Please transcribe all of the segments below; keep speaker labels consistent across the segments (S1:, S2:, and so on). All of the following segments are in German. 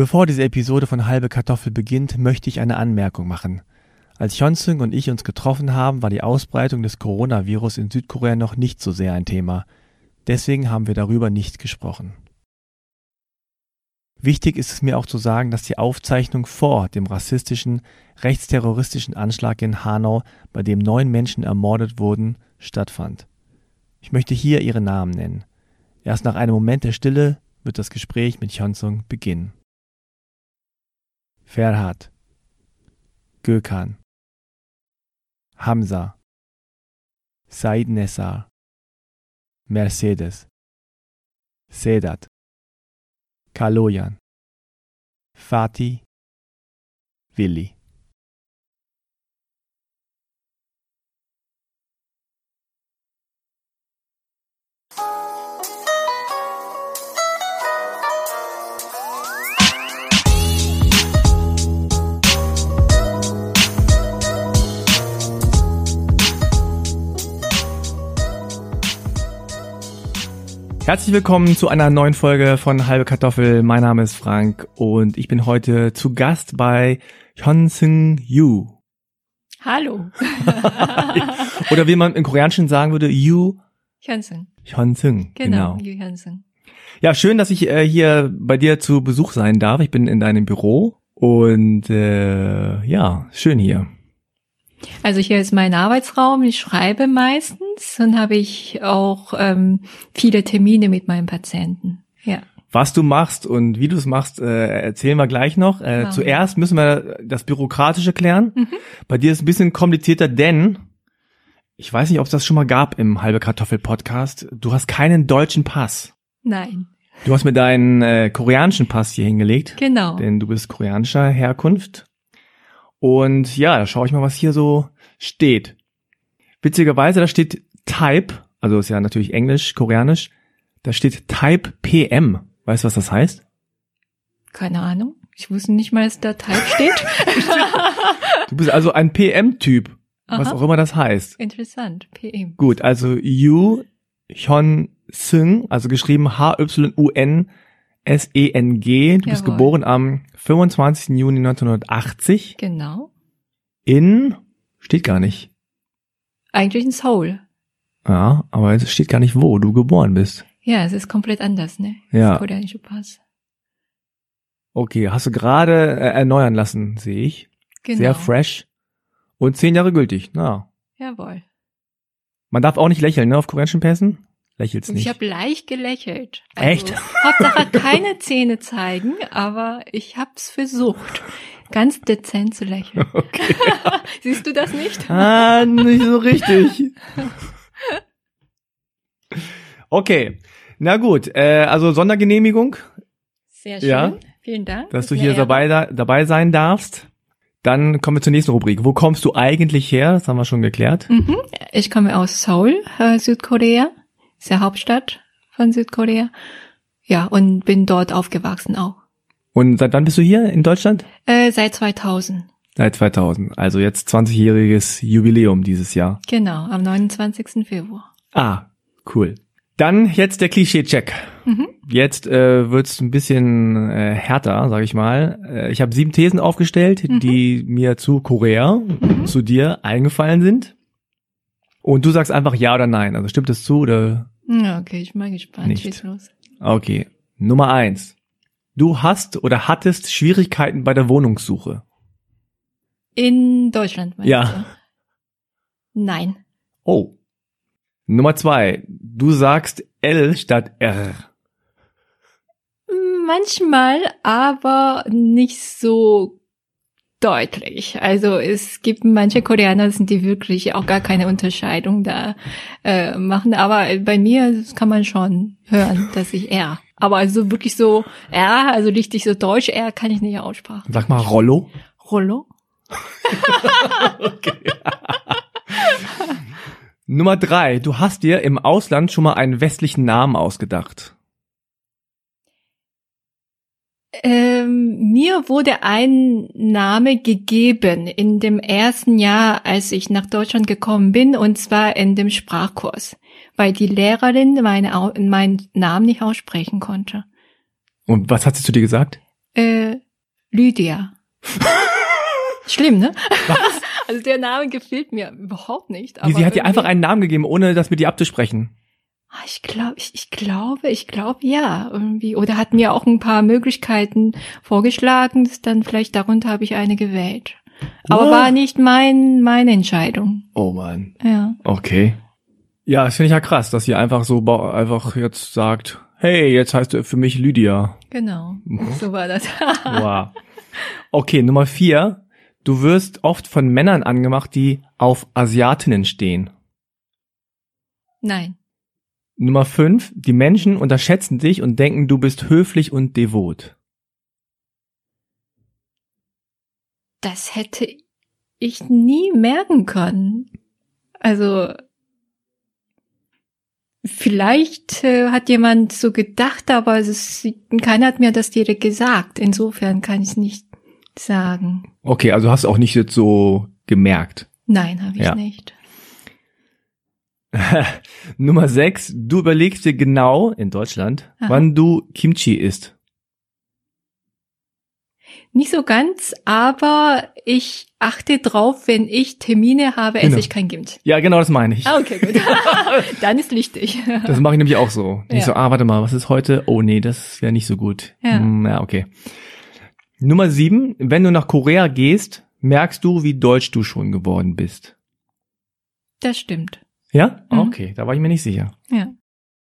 S1: Bevor diese Episode von Halbe Kartoffel beginnt, möchte ich eine Anmerkung machen. Als Hyunsung und ich uns getroffen haben, war die Ausbreitung des Coronavirus in Südkorea noch nicht so sehr ein Thema. Deswegen haben wir darüber nicht gesprochen. Wichtig ist es mir auch zu sagen, dass die Aufzeichnung vor dem rassistischen, rechtsterroristischen Anschlag in Hanau, bei dem neun Menschen ermordet wurden, stattfand. Ich möchte hier ihre Namen nennen. Erst nach einem Moment der Stille wird das Gespräch mit Hyunsung beginnen. Ferhat, Gökhan, Hamza, Said Nessar, Mercedes, Sedat, Kaloyan, Fatih, Willi. Herzlich willkommen zu einer neuen Folge von Halbe Kartoffel. Mein Name ist Frank und ich bin heute zu Gast bei Hyun-Seung Yu.
S2: Hallo.
S1: Oder wie man im Koreanischen sagen würde, Yu
S2: Hyunsung.
S1: Hyun-Seung.
S2: Genau, Yu Hyunsung.
S1: Ja, schön, dass ich äh, hier bei dir zu Besuch sein darf. Ich bin in deinem Büro und äh, ja, schön hier.
S2: Also hier ist mein Arbeitsraum. Ich schreibe meistens und habe ich auch ähm, viele Termine mit meinen Patienten. Ja.
S1: Was du machst und wie du es machst, äh, erzählen wir gleich noch. Äh,
S2: Wow.
S1: Zuerst müssen wir das Bürokratische klären.
S2: Mhm.
S1: Bei dir ist es ein bisschen komplizierter, denn ich weiß nicht, ob es das schon mal gab im Halbe Kartoffel Podcast. Du hast keinen deutschen Pass.
S2: Nein.
S1: Du hast mir deinen äh, koreanischen Pass hier hingelegt,
S2: Genau.
S1: denn du bist koreanischer Herkunft. Und ja, da schaue ich mal, was hier so steht. Witzigerweise, da steht Type, also ist ja natürlich Englisch, Koreanisch, da steht Type PM. Weißt du, was das heißt?
S2: Keine Ahnung. Ich wusste nicht mal, dass da Type steht.
S1: Du bist also ein PM-Typ, was auch immer das heißt.
S2: Interessant. PM.
S1: Gut, also Yu Hyun Seung, also geschrieben H-Y-U-N S-E-N-G. Du bist
S2: Jawohl.
S1: geboren am 25. Juni 1980
S2: Genau.
S1: in, steht gar nicht.
S2: Eigentlich in Seoul.
S1: Ja, aber es steht gar nicht, wo du geboren bist.
S2: Ja, es ist komplett anders, ne?
S1: Ja.
S2: Das koreanische Pass.
S1: Okay, hast du gerade äh, erneuern lassen, sehe ich.
S2: Genau.
S1: Sehr fresh. Und zehn Jahre gültig. Na,
S2: Jawohl.
S1: man darf auch nicht lächeln, ne, auf koreanischen Pässen? Lächelt's
S2: Und
S1: nicht.
S2: ich habe leicht gelächelt.
S1: Echt?
S2: Hauptsache keine Zähne zeigen, aber ich hab's versucht, ganz dezent zu lächeln.
S1: okay.
S2: Siehst du das nicht?
S1: Ah, nicht so richtig. Okay. Na gut, äh, also Sondergenehmigung,
S2: Sehr schön.
S1: Ja.
S2: Vielen Dank.
S1: dass du hier dabei, da- dabei sein darfst. Dann kommen wir zur nächsten Rubrik. Wo kommst du eigentlich her? Das haben wir schon geklärt.
S2: Mhm. Ich komme aus Seoul, äh, Südkorea. Ist der Hauptstadt von Südkorea. Ja, und bin dort aufgewachsen auch.
S1: Und seit wann bist du hier in Deutschland?
S2: Äh, seit 2000.
S1: Seit 2000. Also jetzt 20-jähriges Jubiläum dieses Jahr.
S2: Genau, am 29. Februar.
S1: Ah, cool. Dann jetzt der Klischee-Check.
S2: Mhm.
S1: Jetzt äh, wird's ein bisschen äh, härter, sag ich mal. Äh, ich habe sieben Thesen aufgestellt,
S2: Mhm.
S1: die mir zu Korea, zu dir eingefallen sind. Und du sagst einfach ja oder nein. Also stimmt es zu oder
S2: Ja, Okay, ich bin gespannt.
S1: Nicht.
S2: Schieß los.
S1: okay. Nummer eins. Du hast oder hattest Schwierigkeiten bei der Wohnungssuche.
S2: In Deutschland meinst
S1: Ja.
S2: du? Nein.
S1: Oh. Nummer zwei. Du sagst L statt R.
S2: Manchmal, aber nicht so deutlich. Also es gibt manche Koreaner, sind die wirklich auch gar keine Unterscheidung da äh, machen. Aber bei mir kann man schon hören, dass ich R. Aber also wirklich so R, also richtig so deutsch R kann ich nicht aussprechen.
S1: Sag mal Rollo.
S2: Rollo?
S1: Nummer drei. Du hast dir im Ausland schon mal einen westlichen Namen ausgedacht.
S2: Ähm, mir wurde ein Name gegeben in dem ersten Jahr, als ich nach Deutschland gekommen bin, und zwar in dem Sprachkurs, weil die Lehrerin meine, meinen Namen nicht aussprechen konnte.
S1: Und was hat sie zu dir gesagt?
S2: Äh, Lydia. Schlimm, ne? Was? Also der Name gefällt mir überhaupt nicht.
S1: Aber sie hat dir einfach einen Namen gegeben, ohne das mit dir abzusprechen.
S2: Ah, ich glaube, ich, ich glaube, ich glaube ja irgendwie. Oder hat mir auch ein paar Möglichkeiten vorgeschlagen. Dann vielleicht darunter habe ich eine gewählt. Aber oh. war nicht mein meine Entscheidung.
S1: Oh man.
S2: Ja.
S1: Okay. Ja, das finde ich ja krass, dass sie einfach so einfach jetzt sagt, hey, jetzt heißt du für mich Lydia.
S2: Genau. So war das.
S1: wow. Okay, Nummer vier. Du wirst oft von Männern angemacht, die auf Asiatinnen stehen.
S2: Nein.
S1: Nummer fünf. Die Menschen unterschätzen dich und denken, du bist höflich und devot.
S2: Das hätte ich nie merken können. Also vielleicht äh, hat jemand so gedacht, aber es ist, keiner hat mir das direkt gesagt. Insofern kann ich es nicht sagen.
S1: Okay, also hast du auch nicht jetzt so gemerkt.
S2: Nein, habe ich ja. nicht.
S1: Nummer 6. Du überlegst dir genau in Deutschland, Aha. wann du Kimchi isst.
S2: Nicht so ganz, aber ich achte drauf, wenn ich Termine habe, esse genau. ich kein Kimchi.
S1: Ja, genau das meine ich.
S2: Ah, okay, gut. Dann ist wichtig.
S1: Das mache ich nämlich auch so. Ja. Ich so, ah, warte mal, was ist heute? Oh nee, das wäre nicht so gut. Ja. Hm, ja, okay. Nummer sieben, wenn du nach Korea gehst, merkst du, wie deutsch du schon geworden bist.
S2: Das stimmt.
S1: Ja? Mhm. Okay, da war ich mir nicht sicher.
S2: Ja.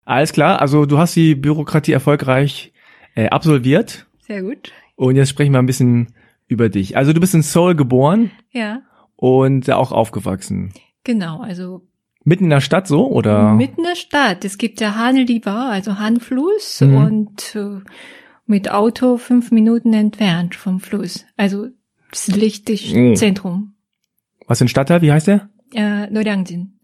S1: Alles klar, also du hast die Bürokratie erfolgreich äh, absolviert.
S2: Sehr gut.
S1: Und jetzt sprechen wir ein bisschen über dich. Also du bist in Seoul geboren.
S2: Ja.
S1: Und auch aufgewachsen.
S2: Genau, also
S1: Mitten in der Stadt so, oder?
S2: Mitten in der Stadt. Es gibt der Han River, also Han-Fluss mhm. und äh, mit Auto fünf Minuten entfernt vom Fluss. Also das liegt im oh. Zentrum.
S1: Was für ein Stadtteil? Wie heißt der?
S2: Äh, Noryangjin.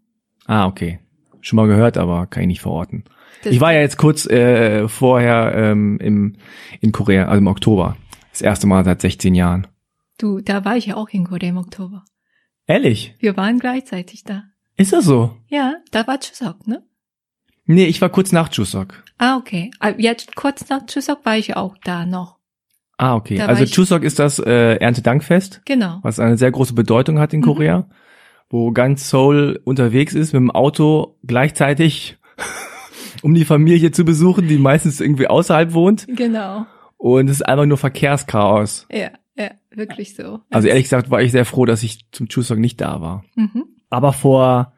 S1: Ah, okay. Schon mal gehört, aber kann ich nicht verorten. Das ich war ja jetzt kurz äh, vorher ähm, im, in Korea, also im Oktober. Das erste Mal seit 16 Jahren.
S2: Du, da war ich ja auch in Korea im Oktober.
S1: Ehrlich?
S2: Wir waren gleichzeitig da.
S1: Ist das so?
S2: Ja, da war Chuseok, ne?
S1: Nee, ich war kurz nach Chuseok.
S2: Ah, okay. Ah, jetzt kurz nach Chuseok war ich auch da noch.
S1: Ah, okay. Da also Chuseok ist das äh, Erntedankfest.
S2: Genau.
S1: Was eine sehr große Bedeutung hat in mhm. Korea wo ganz Seoul unterwegs ist mit dem Auto gleichzeitig, um die Familie zu besuchen, die meistens irgendwie außerhalb wohnt.
S2: Genau.
S1: Und es ist einfach nur Verkehrschaos.
S2: Ja, ja, wirklich so.
S1: Also ehrlich gesagt war ich sehr froh, dass ich zum Chuseok nicht da war. Mhm. Aber vor,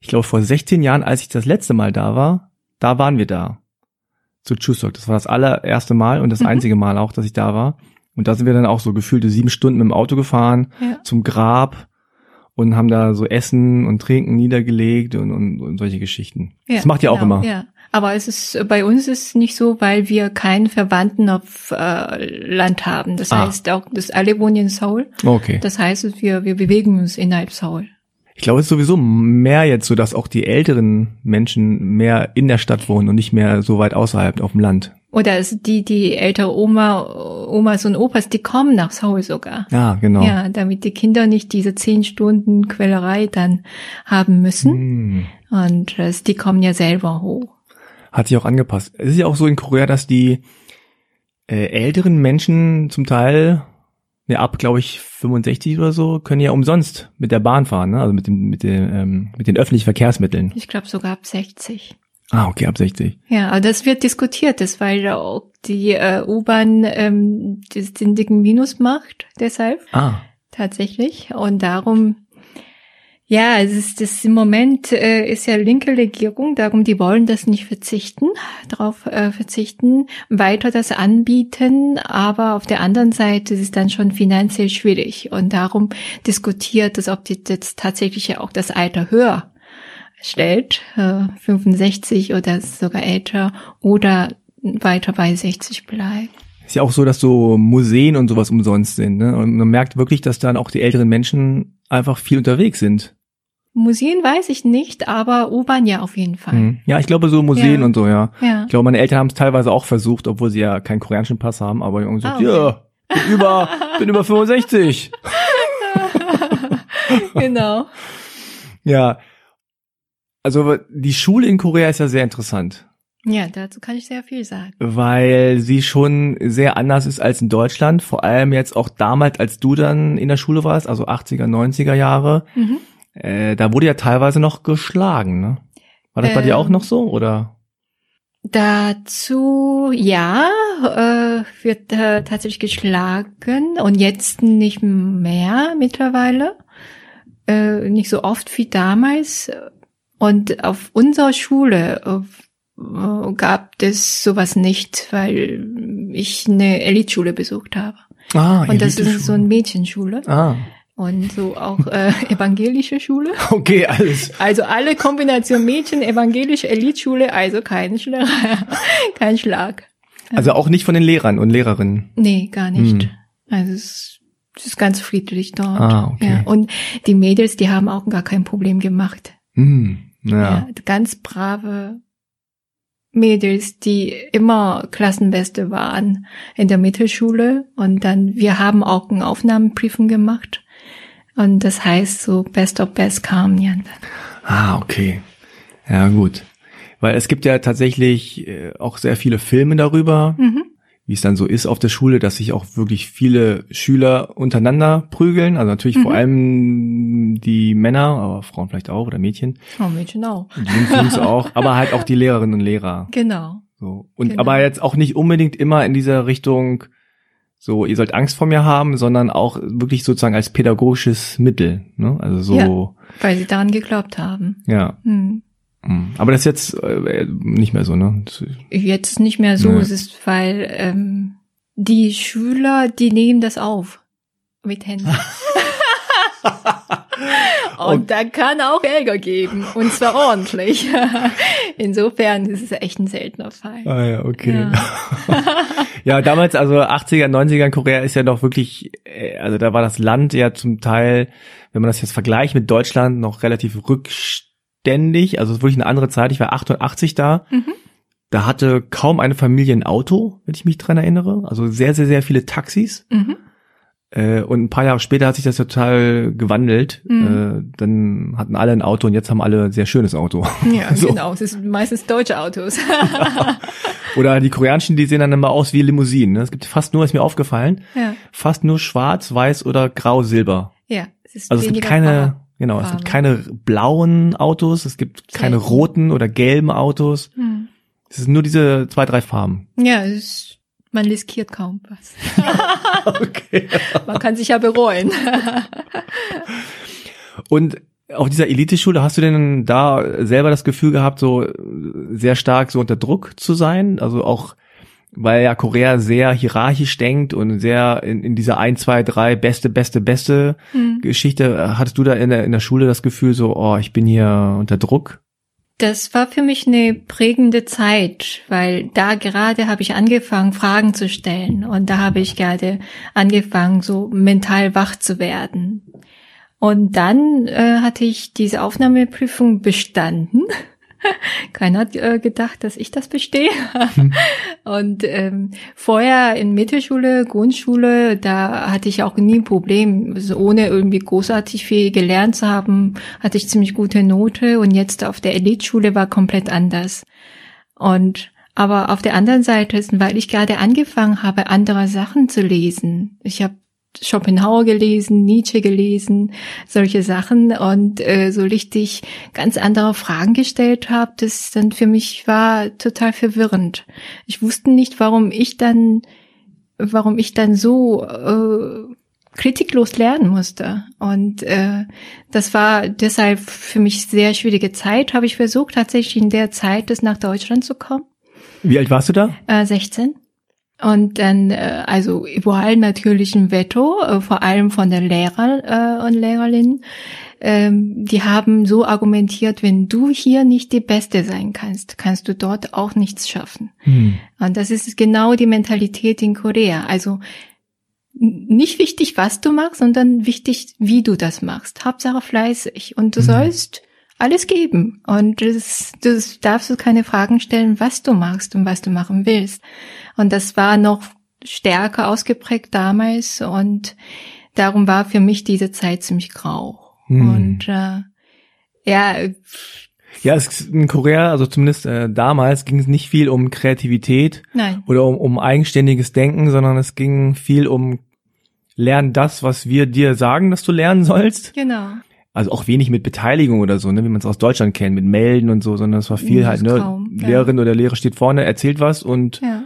S1: ich glaube vor 16 Jahren, als ich das letzte Mal da war, da waren wir da. Zu Chuseok. Das war das allererste Mal und das mhm. einzige Mal auch, dass ich da war. Und da sind wir dann auch so gefühlte sieben Stunden mit dem Auto gefahren ja. zum Grab und haben da so Essen und Trinken niedergelegt und, und, und solche Geschichten. Ja, das macht ihr genau, auch immer.
S2: Ja. Aber es ist bei uns ist es nicht so, weil wir keinen Verwandten auf äh, Land haben. Das ah. heißt auch, dass alle wohnen in Seoul.
S1: Okay.
S2: Das heißt, wir wir bewegen uns innerhalb Seoul.
S1: Ich glaube, es ist sowieso mehr jetzt so, dass auch die älteren Menschen mehr in der Stadt wohnen und nicht mehr so weit außerhalb auf dem Land.
S2: Oder es, die, die ältere Oma, Omas und Opas, die kommen nach Seoul sogar.
S1: Ja, genau.
S2: Ja, damit die Kinder nicht diese zehn Stunden Quellerei dann haben müssen. Hm. Und äh, die kommen ja selber hoch.
S1: Hat sich auch angepasst. Es ist ja auch so in Korea, dass die äh, älteren Menschen zum Teil, ne, ab, glaube ich, 65 oder so, können ja umsonst mit der Bahn fahren, ne? also mit, dem, mit, den, ähm, mit den öffentlichen Verkehrsmitteln.
S2: Ich glaube sogar ab 60.
S1: Ah, okay, ab 60.
S2: Ja, aber das wird diskutiert, das weil auch die äh, U-Bahn ähm, den dicken Minus macht, deshalb.
S1: Ah.
S2: Tatsächlich. Und darum, ja, es ist das im Moment äh, ist ja linke Regierung, darum die wollen das nicht verzichten, darauf äh, verzichten, weiter das anbieten, aber auf der anderen Seite ist es dann schon finanziell schwierig und darum diskutiert es, ob die jetzt tatsächlich ja auch das Alter höher stellt, äh, 65 oder sogar älter oder weiter bei 60 bleibt.
S1: Ist ja auch so, dass so Museen und sowas umsonst sind. Ne? Und man merkt wirklich, dass dann auch die älteren Menschen einfach viel unterwegs sind.
S2: Museen weiß ich nicht, aber U-Bahn ja auf jeden Fall. Hm.
S1: Ja, ich glaube so Museen ja. und so, ja.
S2: ja.
S1: Ich glaube, meine Eltern haben es teilweise auch versucht, obwohl sie ja keinen koreanischen Pass haben, aber irgendwie ah, okay. ja, bin über, bin über 65.
S2: genau.
S1: Ja, also die Schule in Korea ist ja sehr interessant.
S2: Ja, dazu kann ich sehr viel sagen.
S1: Weil sie schon sehr anders ist als in Deutschland. Vor allem jetzt auch damals, als du dann in der Schule warst, also 80er, 90er Jahre. Mhm. Äh, da wurde ja teilweise noch geschlagen, ne? War das ähm, bei dir auch noch so, oder?
S2: Dazu, ja, äh, wird äh, tatsächlich geschlagen und jetzt nicht mehr mittlerweile. Äh, nicht so oft wie damals. Und auf unserer Schule äh, gab es sowas nicht, weil ich eine Elitschule besucht habe. Ah, und das ist so eine Mädchenschule. Ah. Und so auch äh, evangelische Schule.
S1: Okay, alles.
S2: Also alle Kombination Mädchen, evangelische Elitschule, also kein, Schlag. kein Schlag.
S1: Also auch nicht von den Lehrern und Lehrerinnen?
S2: Nee, gar nicht. Hm. Also es es ist ganz friedlich dort. Ah, okay. Ja. Und die Mädels, die haben auch gar kein Problem gemacht. Hm, ja. ja. Ganz brave Mädels, die immer Klassenbeste waren in der Mittelschule. Und dann, wir haben auch eine Aufnahmeprüfung gemacht. Und das heißt so Best of Best kam ja.
S1: Ah, okay. Ja, gut. Weil es gibt ja tatsächlich äh, auch sehr viele Filme darüber. Mhm wie es dann so ist auf der Schule, dass sich auch wirklich viele Schüler untereinander prügeln. Also natürlich mhm. vor allem die Männer, aber Frauen vielleicht auch oder Mädchen.
S2: Oh, Mädchen auch.
S1: Jungs, Jungs auch, aber halt auch die Lehrerinnen und Lehrer.
S2: Genau.
S1: So. Und
S2: genau.
S1: aber jetzt auch nicht unbedingt immer in dieser Richtung, so, ihr sollt Angst vor mir haben, sondern auch wirklich sozusagen als pädagogisches Mittel. Ne? Also so. Ja,
S2: weil sie daran geglaubt haben.
S1: Ja. Hm. Hm. Aber das ist jetzt äh, nicht mehr so, ne?
S2: Jetzt nicht mehr so. Nee. Es ist, weil ähm, die Schüler, die nehmen das auf mit Händen. und da kann auch Ärger geben. Und zwar ordentlich. Insofern ist es echt ein seltener Fall.
S1: Ah ja, okay. Ja. ja, damals, also 80er, 90er in Korea ist ja noch wirklich, äh, also da war das Land ja zum Teil, wenn man das jetzt vergleicht mit Deutschland, noch relativ rückständig ständig, also es ist wirklich eine andere Zeit, ich war 88 da. Mhm. Da hatte kaum eine Familie ein Auto, wenn ich mich dran erinnere. Also sehr, sehr, sehr viele Taxis. Mhm. Äh, und ein paar Jahre später hat sich das total gewandelt. Mhm. Äh, dann hatten alle ein Auto und jetzt haben alle ein sehr schönes Auto.
S2: Ja, so. genau. Es sind meistens deutsche Autos.
S1: Oder die koreanischen, die sehen dann immer aus wie Limousinen. Ne? Es gibt fast nur, ist mir aufgefallen, ja. fast nur schwarz, weiß oder grau, silber.
S2: Ja.
S1: Es ist also es gibt keine, Genau, es gibt keine blauen Autos, es gibt keine roten oder gelben Autos. Hm. Es sind nur diese zwei, drei Farben.
S2: Ja, es, man riskiert kaum was. okay. Man kann sich ja bereuen.
S1: Und auf dieser Eliteschule hast du denn da selber das Gefühl gehabt, so sehr stark so unter Druck zu sein? Also auch weil ja Korea sehr hierarchisch denkt und sehr in, in dieser ein, zwei, drei beste, beste, beste hm. Geschichte. Hattest du da in der, in der Schule das Gefühl so, oh, ich bin hier unter Druck?
S2: Das war für mich eine prägende Zeit, weil da gerade habe ich angefangen, Fragen zu stellen und da habe ich gerade angefangen, so mental wach zu werden. Und dann äh, hatte ich diese Aufnahmeprüfung bestanden Keiner hat äh, gedacht, dass ich das bestehe. Hm. Und ähm, vorher in Mittelschule, Grundschule, da hatte ich auch nie ein Problem. Also ohne irgendwie großartig viel gelernt zu haben, hatte ich ziemlich gute Note. Und jetzt auf der Elitschule war komplett anders. Und aber auf der anderen Seite ist, weil ich gerade angefangen habe, andere Sachen zu lesen. Ich habe Schopenhauer gelesen, Nietzsche gelesen, solche Sachen und äh, so richtig ganz andere Fragen gestellt habe, das dann für mich war total verwirrend. Ich wusste nicht, warum ich dann, warum ich dann so äh, kritiklos lernen musste. Und äh, das war deshalb für mich sehr schwierige Zeit. Habe ich versucht, tatsächlich in der Zeit, das nach Deutschland zu kommen.
S1: Wie alt warst du da?
S2: Äh, 16. Und dann, äh, also überall natürlich ein Veto, äh, vor allem von den Lehrer äh, und Lehrerinnen. Ähm, die haben so argumentiert, wenn du hier nicht die Beste sein kannst, kannst du dort auch nichts schaffen. Hm. Und das ist genau die Mentalität in Korea. Also nicht wichtig, was du machst, sondern wichtig, wie du das machst. Hauptsache fleißig. Und du hm. sollst alles geben. Und das, das darfst du keine Fragen stellen, was du machst und was du machen willst. Und das war noch stärker ausgeprägt damals und darum war für mich diese Zeit ziemlich grau. Hm. Und äh, ja.
S1: Ja, es, in Korea, also zumindest äh, damals, ging es nicht viel um Kreativität
S2: Nein.
S1: oder um, um eigenständiges Denken, sondern es ging viel um Lernen das, was wir dir sagen, dass du lernen sollst.
S2: Genau.
S1: Also auch wenig mit Beteiligung oder so, ne, wie man es aus Deutschland kennt, mit Melden und so, sondern es war viel
S2: Das
S1: halt, ne,
S2: kaum, ja.
S1: Lehrerin oder Lehrer steht vorne, erzählt was und
S2: Ja.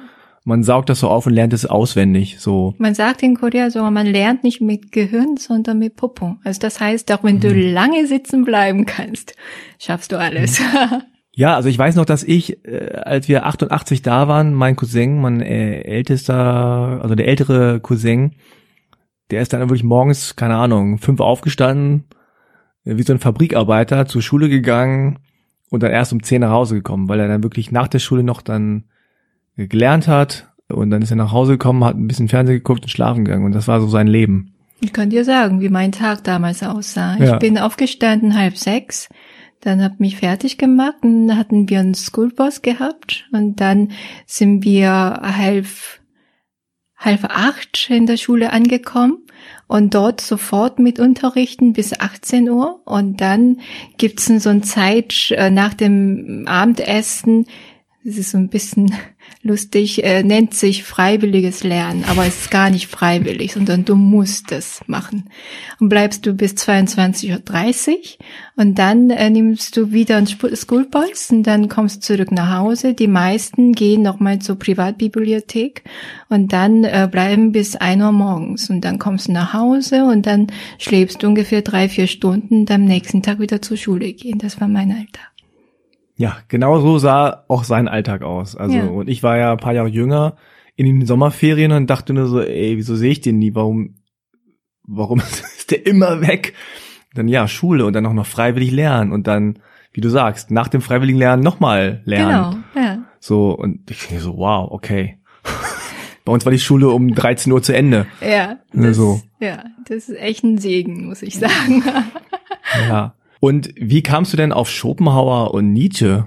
S1: Man saugt das so auf und lernt es auswendig, so.
S2: Man sagt in Korea so, man lernt nicht mit Gehirn, sondern mit Popo. Also das heißt, auch wenn du
S1: Mhm.
S2: lange sitzen bleiben kannst, schaffst du alles.
S1: Mhm. Ja, also ich weiß noch, dass ich, äh, als wir 88 da waren, mein Cousin, mein äh, ältester, also der ältere Cousin, der ist dann wirklich morgens, keine Ahnung, fünf aufgestanden, äh, wie so ein Fabrikarbeiter zur Schule gegangen und dann erst um zehn nach Hause gekommen, weil er dann wirklich nach der Schule noch dann gelernt hat und dann ist er nach Hause gekommen, hat ein bisschen Fernsehen geguckt und schlafen gegangen und das war so sein Leben.
S2: Ich kann dir sagen, wie mein Tag damals aussah.
S1: Ja.
S2: Ich bin aufgestanden halb sechs, dann hab mich fertig gemacht, und dann hatten wir einen Schoolbus gehabt und dann sind wir halb halb acht in der Schule angekommen und dort sofort mit unterrichten bis 18 Uhr und dann gibt's so eine Zeit äh, nach dem Abendessen, das ist so ein bisschen lustig, äh, nennt sich freiwilliges Lernen, aber es ist gar nicht freiwillig, sondern du musst es machen. Und bleibst du bis 22.30 Uhr und dann äh, nimmst du wieder einen Schoolbus und dann kommst du zurück nach Hause. Die meisten gehen nochmal zur Privatbibliothek und dann äh, bleiben bis 1 Uhr morgens und dann kommst du nach Hause und dann schläfst du ungefähr drei, vier Stunden und am nächsten Tag wieder zur Schule gehen. Das war mein Alltag.
S1: Ja, genau so sah auch sein Alltag aus. Also,
S2: Ja.
S1: und ich war ja ein paar Jahre jünger in den Sommerferien und dachte nur so, ey, wieso sehe ich den nie? Warum, warum ist der immer weg? Dann ja, Schule und dann auch noch freiwillig lernen und dann, wie du sagst, nach dem freiwilligen Lernen nochmal lernen.
S2: Genau, ja.
S1: So, und ich denke so, wow, okay. Bei uns war die Schule um 13 Uhr zu Ende.
S2: Ja, das,
S1: so.
S2: ja, das ist echt ein Segen, muss ich sagen.
S1: Ja. Und wie kamst du denn auf Schopenhauer und Nietzsche?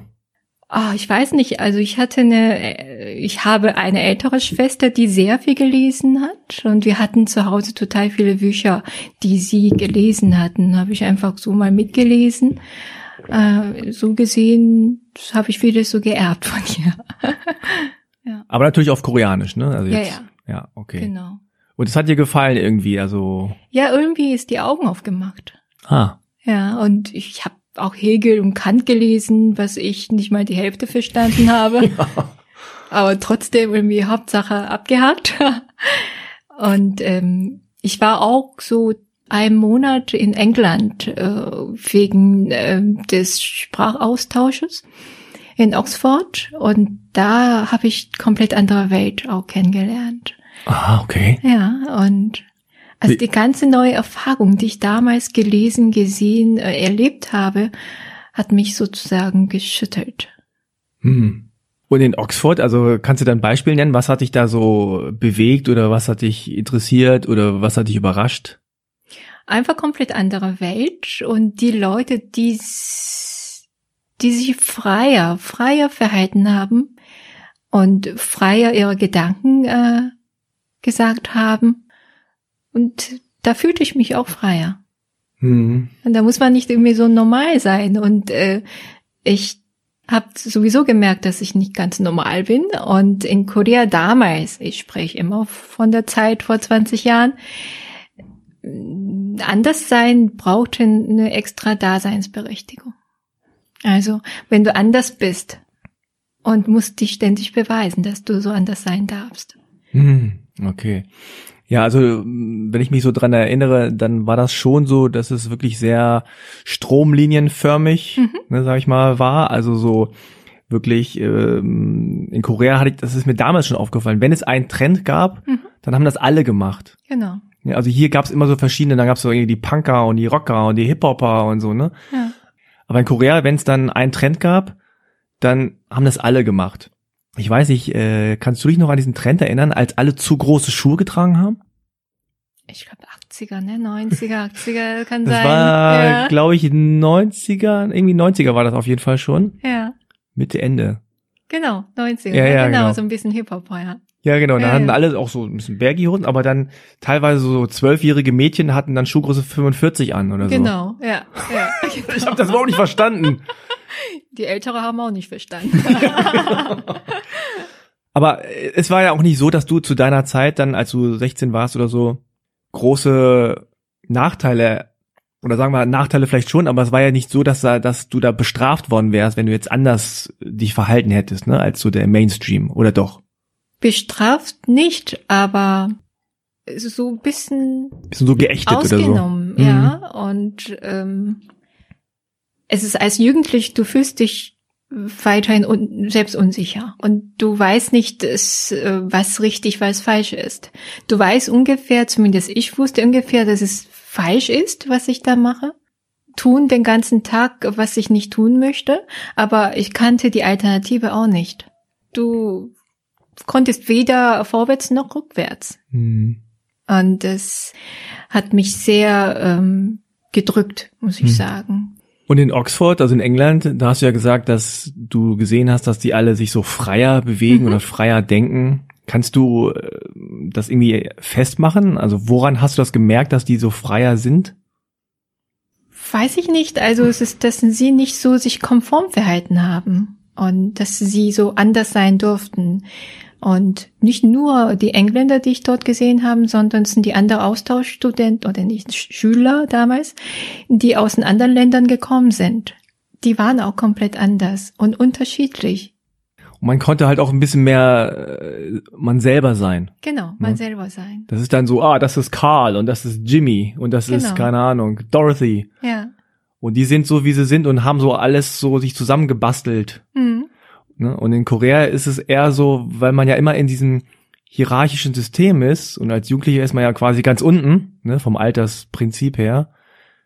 S2: Ah, ich weiß nicht. Also ich hatte eine, äh, ich habe eine ältere Schwester, die sehr viel gelesen hat und wir hatten zu Hause total viele Bücher, die sie gelesen hatten. Habe ich einfach so mal mitgelesen. Äh, so gesehen habe ich vieles so geerbt von ihr.
S1: Aber natürlich auf Koreanisch, ne? Also
S2: Ja,
S1: jetzt, ja. okay.
S2: Genau.
S1: Und es hat dir gefallen irgendwie, also,
S2: Ja, irgendwie ist die Augen aufgemacht.
S1: ah,
S2: Ja, und ich habe auch Hegel und Kant gelesen, was ich nicht mal die Hälfte verstanden habe. Aber trotzdem irgendwie Hauptsache abgehakt. Und ähm, ich war auch so einen Monat in England äh, wegen ähm, des Sprachaustausches in Oxford und da habe ich komplett andere Welt auch kennengelernt.
S1: ah, okay.
S2: Ja, und also die ganze neue Erfahrung, die ich damals gelesen, gesehen, äh, erlebt habe, hat mich sozusagen geschüttelt.
S1: Hm. Und in Oxford, also kannst du da ein Beispiel nennen, was hat dich da so bewegt oder was hat dich interessiert oder was hat dich überrascht?
S2: Einfach komplett andere Welt und die Leute, die, die sich freier, freier verhalten haben und freier ihre Gedanken äh, gesagt haben. Und da fühlte ich mich auch freier.
S1: Hm.
S2: Und da muss man nicht irgendwie so normal sein. Und äh, ich habe sowieso gemerkt, dass ich nicht ganz normal bin. Und in Korea damals, ich spreche immer von der Zeit vor 20 Jahren, äh, anders sein brauchte eine extra Daseinsberechtigung. Also, wenn du anders bist und musst dich ständig beweisen, dass du so anders sein darfst.
S1: Hm. Okay. Ja, also mm, wenn ich mich so dran erinnere, dann war das schon so, dass es wirklich sehr stromlinienförmig,
S2: Mhm.
S1: ne, sag ich mal, war. Also so wirklich ähm, in Korea hatte ich, das ist mir damals schon aufgefallen, wenn es einen Trend gab,
S2: Mhm.
S1: dann haben das alle gemacht.
S2: Genau.
S1: Ja, also hier gab es immer so verschiedene, dann gab es so irgendwie die Punker und die Rocker und die Hip-Hopper und so, ne?
S2: Ja.
S1: Aber in Korea, wenn es dann einen Trend gab, dann haben das alle gemacht. Ich weiß nicht, äh, kannst du dich noch an diesen Trend erinnern, als alle zu große Schuhe getragen haben?
S2: Ich glaube 80er, ne? 90er, 80er kann
S1: Das
S2: sein.
S1: war,
S2: ja.
S1: glaube ich, 90er, irgendwie 90er war das auf jeden Fall schon.
S2: ja.
S1: Mitte, Ende.
S2: Genau, 90er.
S1: Ja, ja,
S2: genau,
S1: genau.
S2: so ein bisschen Hip-Hop, ja.
S1: Ja, genau. Da
S2: Ja,
S1: hatten
S2: ja.
S1: alle auch so ein bisschen Baggy-Hosen, aber dann teilweise so zwölfjährige Mädchen hatten dann Schuhgröße 45 an oder so.
S2: Genau, ja. ja.
S1: Ich habe das überhaupt nicht verstanden.
S2: Die Ältere haben auch nicht verstanden.
S1: Aber äh, es war ja auch nicht so, dass du zu deiner Zeit dann, als du 16 warst oder so, große Nachteile oder sagen wir Nachteile vielleicht schon, aber es war ja nicht so, dass, da, dass du da bestraft worden wärst, wenn du jetzt anders dich verhalten hättest, ne, als so der Mainstream, oder doch?
S2: Bestraft nicht, aber so ein bisschen,
S1: bisschen so geächtet
S2: ausgenommen, oder so. ja. Mhm. Und ähm, es ist als Jugendlich, du fühlst dich weiterhin un selbst unsicher und du weißt nicht, dass, äh, was richtig, was falsch ist. Du weißt ungefähr, zumindest ich wusste ungefähr, dass es falsch ist, was ich da mache. Tun den ganzen Tag, was ich nicht tun möchte, aber ich kannte die Alternative auch nicht. Du konntest weder vorwärts noch rückwärts. Mhm. Und das hat mich sehr ähm, gedrückt, muss ich mhm. sagen.
S1: Und in Oxford, also in England, da hast du ja gesagt, dass du gesehen hast, dass die alle sich so freier bewegen mhm. oder freier denken. Kannst du äh, das irgendwie festmachen? Also woran hast du das gemerkt, dass die so freier sind?
S2: Weiß ich nicht. Also es ist, dass sie nicht so sich konform verhalten haben und dass sie so anders sein durften. Und nicht nur die Engländer, die ich dort gesehen habe, sondern es sind die anderen Austauschstudenten oder nicht Schüler damals, die aus den anderen Ländern gekommen sind. Die waren auch komplett anders und unterschiedlich.
S1: Und man konnte halt auch ein bisschen mehr äh, man selber sein.
S2: Genau, man ne? selber sein.
S1: Das ist dann so, ah, das ist Carl und das ist Jimmy und das genau. ist, keine Ahnung, Dorothy.
S2: Ja.
S1: Und die sind so, wie sie sind und haben so alles so sich zusammengebastelt. Mhm. Ne? Und in Korea ist es eher so, weil man ja immer in diesem hierarchischen System ist und als Jugendlicher ist man ja quasi ganz unten, ne, vom Altersprinzip her,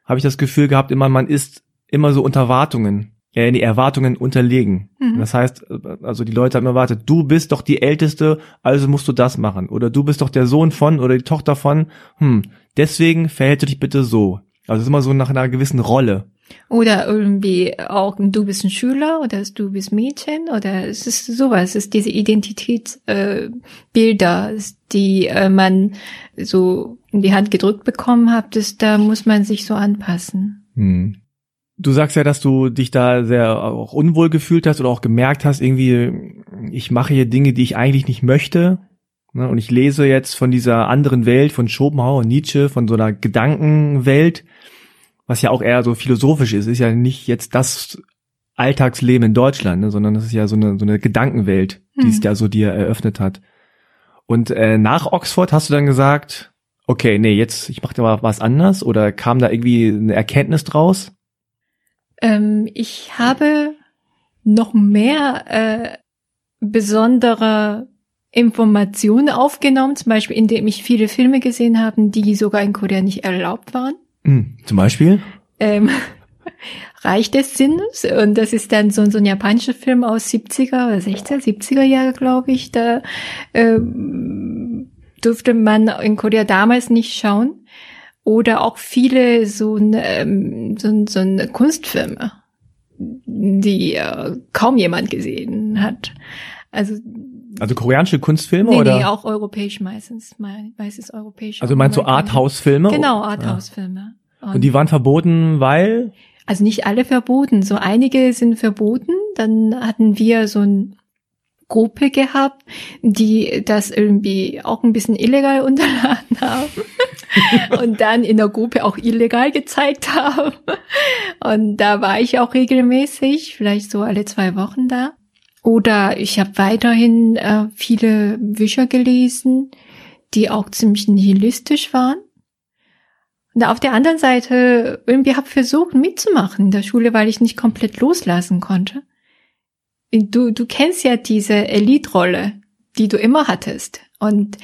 S1: habe ich das Gefühl gehabt, immer man ist immer so unter Wartungen ja, die Erwartungen unterlegen. Mhm. Das heißt, also die Leute haben erwartet, du bist doch die Älteste, also musst du das machen. Oder du bist doch der Sohn von oder die Tochter von, hm, deswegen verhält du dich bitte so. Also es ist immer so nach einer gewissen Rolle.
S2: Oder irgendwie auch, du bist ein Schüler oder du bist Mädchen oder es ist sowas, es ist diese Identitätsbilder, äh, die äh, man so in die Hand gedrückt bekommen hat, das, da muss man sich so anpassen.
S1: Hm. Du sagst ja, dass du dich da sehr auch unwohl gefühlt hast oder auch gemerkt hast, irgendwie, ich mache hier Dinge, die ich eigentlich nicht möchte. Ne? Und ich lese jetzt von dieser anderen Welt, von Schopenhauer und Nietzsche, von so einer Gedankenwelt, was ja auch eher so philosophisch ist, ist ja nicht jetzt das Alltagsleben in Deutschland, ne? sondern das ist ja so eine, so eine Gedankenwelt, die es hm. ja so dir eröffnet hat. Und äh, nach Oxford hast du dann gesagt, okay, nee, jetzt, ich mache da mal was anders oder kam da irgendwie eine Erkenntnis draus?
S2: Ähm, ich habe noch mehr äh, besondere Informationen aufgenommen, zum Beispiel indem ich viele Filme gesehen habe, die sogar in Korea nicht erlaubt waren.
S1: Hm, zum Beispiel?
S2: Ähm, Reich des Sinnes. Und das ist dann so, so ein japanischer Film aus 70er oder 60er, 70er Jahre, glaube ich. Da ähm, durfte man in Korea damals nicht schauen oder auch viele so, ähm, so, so eine Kunstfilme, die äh, kaum jemand gesehen hat. Also
S1: also koreanische Kunstfilme nee, oder?
S2: Nee, auch europäisch meistens, meistens europäisch.
S1: Also meinst du Arthouse-Filme?
S2: Genau, Arthouse-Filme.
S1: Und, Und die waren verboten, weil?
S2: Also nicht alle verboten, so einige sind verboten. Dann hatten wir so ein Gruppe gehabt, die das irgendwie auch ein bisschen illegal unterladen haben und dann in der Gruppe auch illegal gezeigt haben. Und da war ich auch regelmäßig, vielleicht so alle zwei Wochen da. Oder ich habe weiterhin äh, viele Bücher gelesen, die auch ziemlich nihilistisch waren. Und auf der anderen Seite irgendwie habe versucht mitzumachen in der Schule, weil ich nicht komplett loslassen konnte du, du kennst ja diese Elite-Rolle, die du immer hattest. Und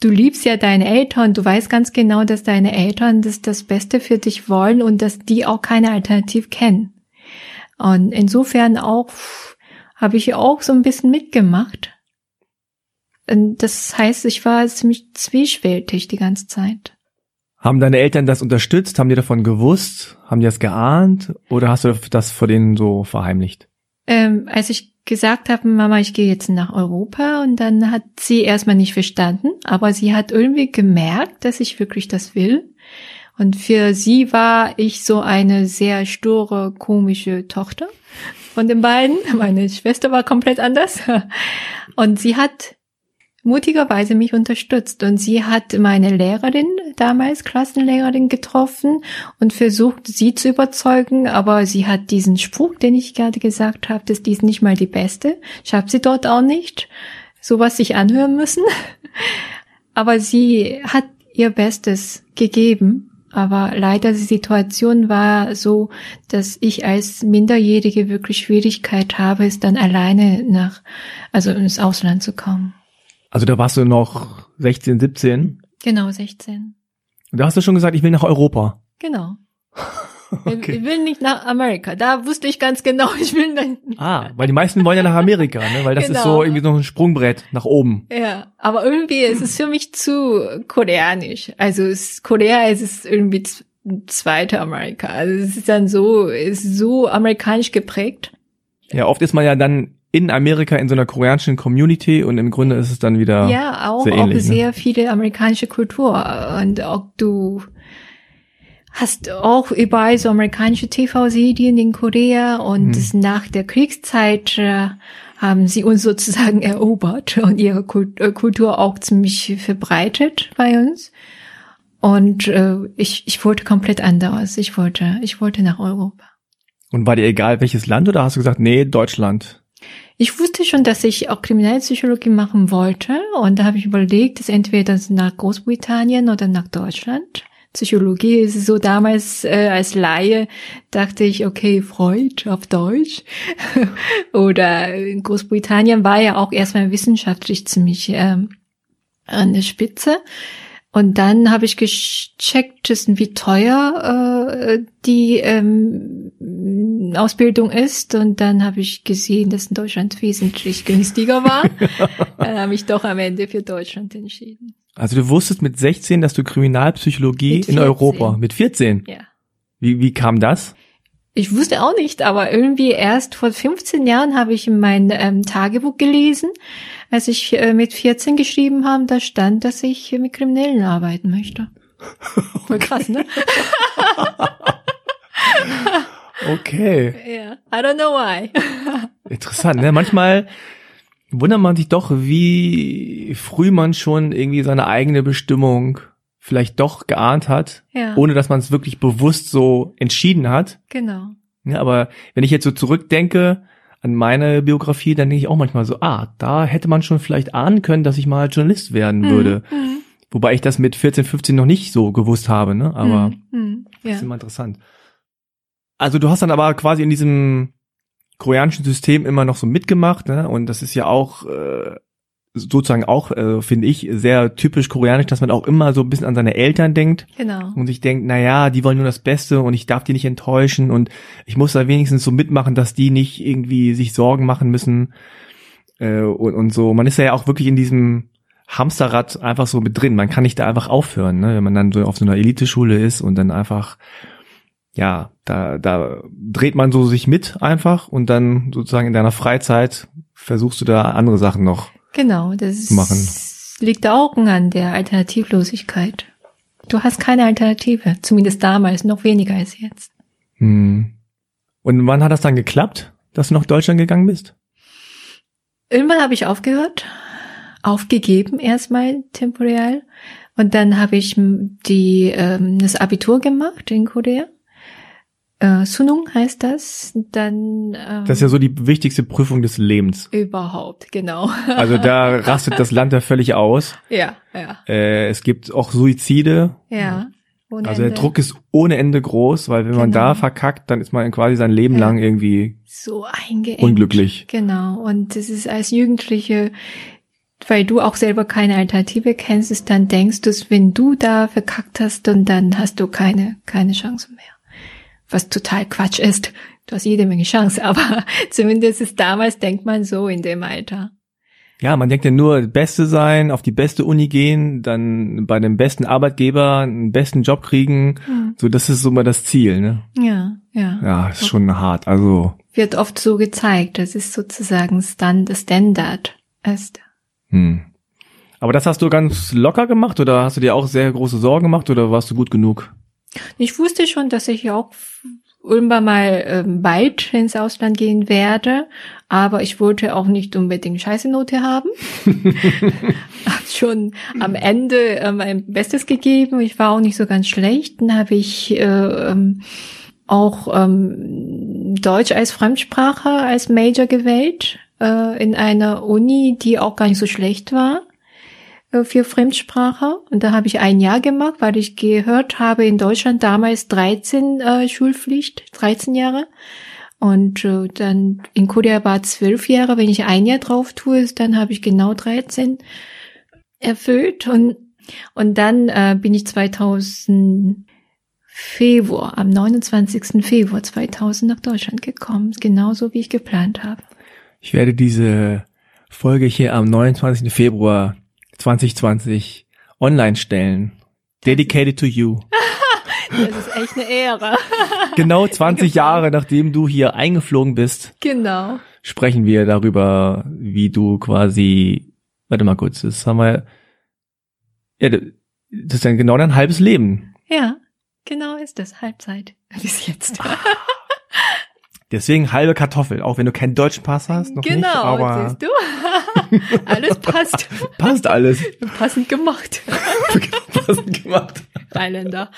S2: du liebst ja deine Eltern, du weißt ganz genau, dass deine Eltern das, das Beste für dich wollen und dass die auch keine Alternative kennen. Und insofern auch habe ich auch so ein bisschen mitgemacht. Und das heißt, ich war ziemlich zwiespältig die ganze Zeit.
S1: Haben deine Eltern das unterstützt? Haben die davon gewusst? Haben die das geahnt? Oder hast du das vor denen so verheimlicht?
S2: ähm, als ich gesagt habe, Mama, ich gehe jetzt nach Europa und dann hat sie erstmal nicht verstanden, aber sie hat irgendwie gemerkt, dass ich wirklich das will. Und für sie war ich so eine sehr sture, komische Tochter. Von den beiden. Meine Schwester war komplett anders. Und sie hat mutigerweise mich unterstützt und sie hat meine Lehrerin, damals Klassenlehrerin getroffen und versucht, sie zu überzeugen, aber sie hat diesen Spruch, den ich gerade gesagt habe, dass dies nicht mal die beste. Habe sie dort auch nicht sowas sich anhören müssen. Aber sie hat ihr Bestes gegeben. Aber leider die Situation war so, dass ich als Minderjährige wirklich Schwierigkeit habe, es dann alleine nach, also ins Ausland zu kommen.
S1: Also da warst du noch 16, 17?
S2: Genau, 16.
S1: Und da hast du schon gesagt, ich will nach Europa.
S2: Genau. Okay. Ich will nicht nach Amerika. Da wusste ich ganz genau, ich will nicht.
S1: Ah, weil die meisten wollen ja nach Amerika, ne? Weil das genau. ist so irgendwie so ein Sprungbrett nach oben.
S2: Ja, aber irgendwie ist es für mich zu koreanisch. Also es, Korea ist es irgendwie zweite Amerika. Also es ist dann so, ist so amerikanisch geprägt.
S1: Ja, oft ist man ja dann in Amerika in so einer koreanischen Community und im Grunde ist es dann wieder
S2: ja auch
S1: sehr
S2: ähnlich,
S1: auch ne?
S2: sehr viele amerikanische Kultur und auch du hast auch überall so amerikanische TV-Serien in Korea und hm. nach der Kriegszeit äh, haben sie uns sozusagen erobert und ihre äh, Kultur auch ziemlich verbreitet bei uns. Und äh, ich, ich wollte komplett anders. Ich wollte, ich wollte nach Europa.
S1: Und war dir egal welches Land oder hast du gesagt, nee, Deutschland?
S2: Ich wusste schon, dass ich auch Kriminalpsychologie machen wollte und da habe ich überlegt, dass entweder nach Großbritannien oder nach Deutschland. Psychologie ist so damals äh, als Laie dachte ich, okay, Freud auf Deutsch. Oder in Großbritannien war ja auch erstmal wissenschaftlich ziemlich ähm, an der Spitze. Und dann habe ich gecheckt, wie teuer äh, die ähm, Ausbildung ist. Und dann habe ich gesehen, dass in Deutschland wesentlich günstiger war. dann habe ich doch am Ende für Deutschland entschieden.
S1: Also du wusstest mit 16, dass du Kriminalpsychologie in Europa mit 14.
S2: Ja.
S1: Wie, wie kam das?
S2: Ich wusste auch nicht, aber irgendwie erst vor 15 Jahren habe ich in mein ähm, Tagebuch gelesen, als ich äh, mit 14 geschrieben habe, da stand, dass ich mit Kriminellen arbeiten möchte. Voll krass, ne?
S1: okay.
S2: Ja, I don't know why.
S1: Interessant, ne? Manchmal wundert man sich doch, wie früh man schon irgendwie seine eigene Bestimmung vielleicht doch geahnt hat,
S2: ja.
S1: ohne dass man es wirklich bewusst so entschieden hat.
S2: Genau.
S1: Ja, aber wenn ich jetzt so zurückdenke an meine Biografie, dann denke ich auch manchmal so, ah, da hätte man schon vielleicht ahnen können, dass ich mal Journalist werden mhm. würde. Mhm. Wobei ich das mit 14, 15 noch nicht so gewusst habe, ne? Aber
S2: mhm. mhm.
S1: Ja. das ist immer interessant. Also du hast dann aber quasi in diesem koreanischen System immer noch so mitgemacht, ne? Und das ist ja auch äh, sozusagen auch, äh, finde ich, sehr typisch koreanisch, dass man auch immer so ein bisschen an seine Eltern denkt.
S2: Genau.
S1: Und sich denkt, na ja, die wollen nur das Beste und ich darf die nicht enttäuschen und ich muss da wenigstens so mitmachen, dass die nicht irgendwie sich Sorgen machen müssen äh, und, und so. Man ist ja auch wirklich in diesem Hamsterrad einfach so mit drin. Man kann nicht da einfach aufhören, ne? wenn man dann so auf so einer Eliteschule ist und dann einfach ja, da, da dreht man so sich mit einfach und dann sozusagen in deiner Freizeit versuchst du da andere Sachen noch
S2: genau, das
S1: zu machen.
S2: liegt auch an der Alternativlosigkeit. Du hast keine Alternative, zumindest damals, noch weniger als jetzt.
S1: Hm. Und wann hat das dann geklappt, dass du nach Deutschland gegangen bist?
S2: Irgendwann habe ich aufgehört, aufgegeben erstmal temporär. Und dann habe ich die, ähm, das Abitur gemacht in Korea äh, Sunung heißt das. Dann ähm,
S1: Das ist ja so die wichtigste Prüfung des Lebens.
S2: Überhaupt, genau.
S1: Also da rastet das Land ja völlig aus.
S2: Ja, ja.
S1: Äh, es gibt auch Suizide.
S2: Ja.
S1: Ohne also der Ende. Druck ist ohne Ende groß, weil wenn genau. man da verkackt, dann ist man quasi sein Leben ja. lang irgendwie
S2: so eingeengt.
S1: unglücklich.
S2: Genau. Und das ist als Jugendliche, weil du auch selber keine Alternative kennst, ist dann denkst du, wenn du da verkackt hast, und dann hast du keine keine Chance mehr was total Quatsch ist. Du hast jede Menge Chance, aber zumindest ist damals denkt man so in dem Alter.
S1: Ja, man denkt ja nur Beste sein, auf die beste Uni gehen, dann bei dem besten Arbeitgeber einen besten Job kriegen. Mhm. So, das ist so mal das Ziel, ne?
S2: Ja, ja.
S1: Ja, ist schon hart. Also
S2: wird oft so gezeigt. Das ist sozusagen Stand, Standard ist.
S1: Hm. Aber das hast du ganz locker gemacht oder hast du dir auch sehr große Sorgen gemacht oder warst du gut genug?
S2: Ich wusste schon, dass ich auch irgendwann mal ähm, bald ins Ausland gehen werde, aber ich wollte auch nicht unbedingt scheiße Note haben. hab schon am Ende äh, mein Bestes gegeben. Ich war auch nicht so ganz schlecht. Dann habe ich äh, ähm, auch ähm, Deutsch als Fremdsprache als Major gewählt äh, in einer Uni, die auch gar nicht so schlecht war für Fremdsprache. Und da habe ich ein Jahr gemacht, weil ich gehört habe, in Deutschland damals 13 äh, Schulpflicht, 13 Jahre. Und äh, dann in Korea war zwölf Jahre. Wenn ich ein Jahr drauf tue, dann habe ich genau 13 erfüllt. Und, und dann äh, bin ich 2000 Februar, am 29. Februar 2000 nach Deutschland gekommen. Genauso wie ich geplant habe.
S1: Ich werde diese Folge hier am 29. Februar 2020 online stellen. Dedicated to you.
S2: Das ist echt eine Ehre.
S1: Genau 20 Jahre nachdem du hier eingeflogen bist.
S2: Genau.
S1: Sprechen wir darüber, wie du quasi, warte mal kurz, das haben wir, ja, das ist dann genau dein halbes Leben.
S2: Ja, genau ist das. Halbzeit bis jetzt.
S1: Deswegen halbe Kartoffel, auch wenn du keinen deutschen Pass hast, noch
S2: genau,
S1: nicht, aber
S2: siehst du? alles passt.
S1: passt alles.
S2: Passend gemacht.
S1: Passend gemacht.
S2: Thailänder.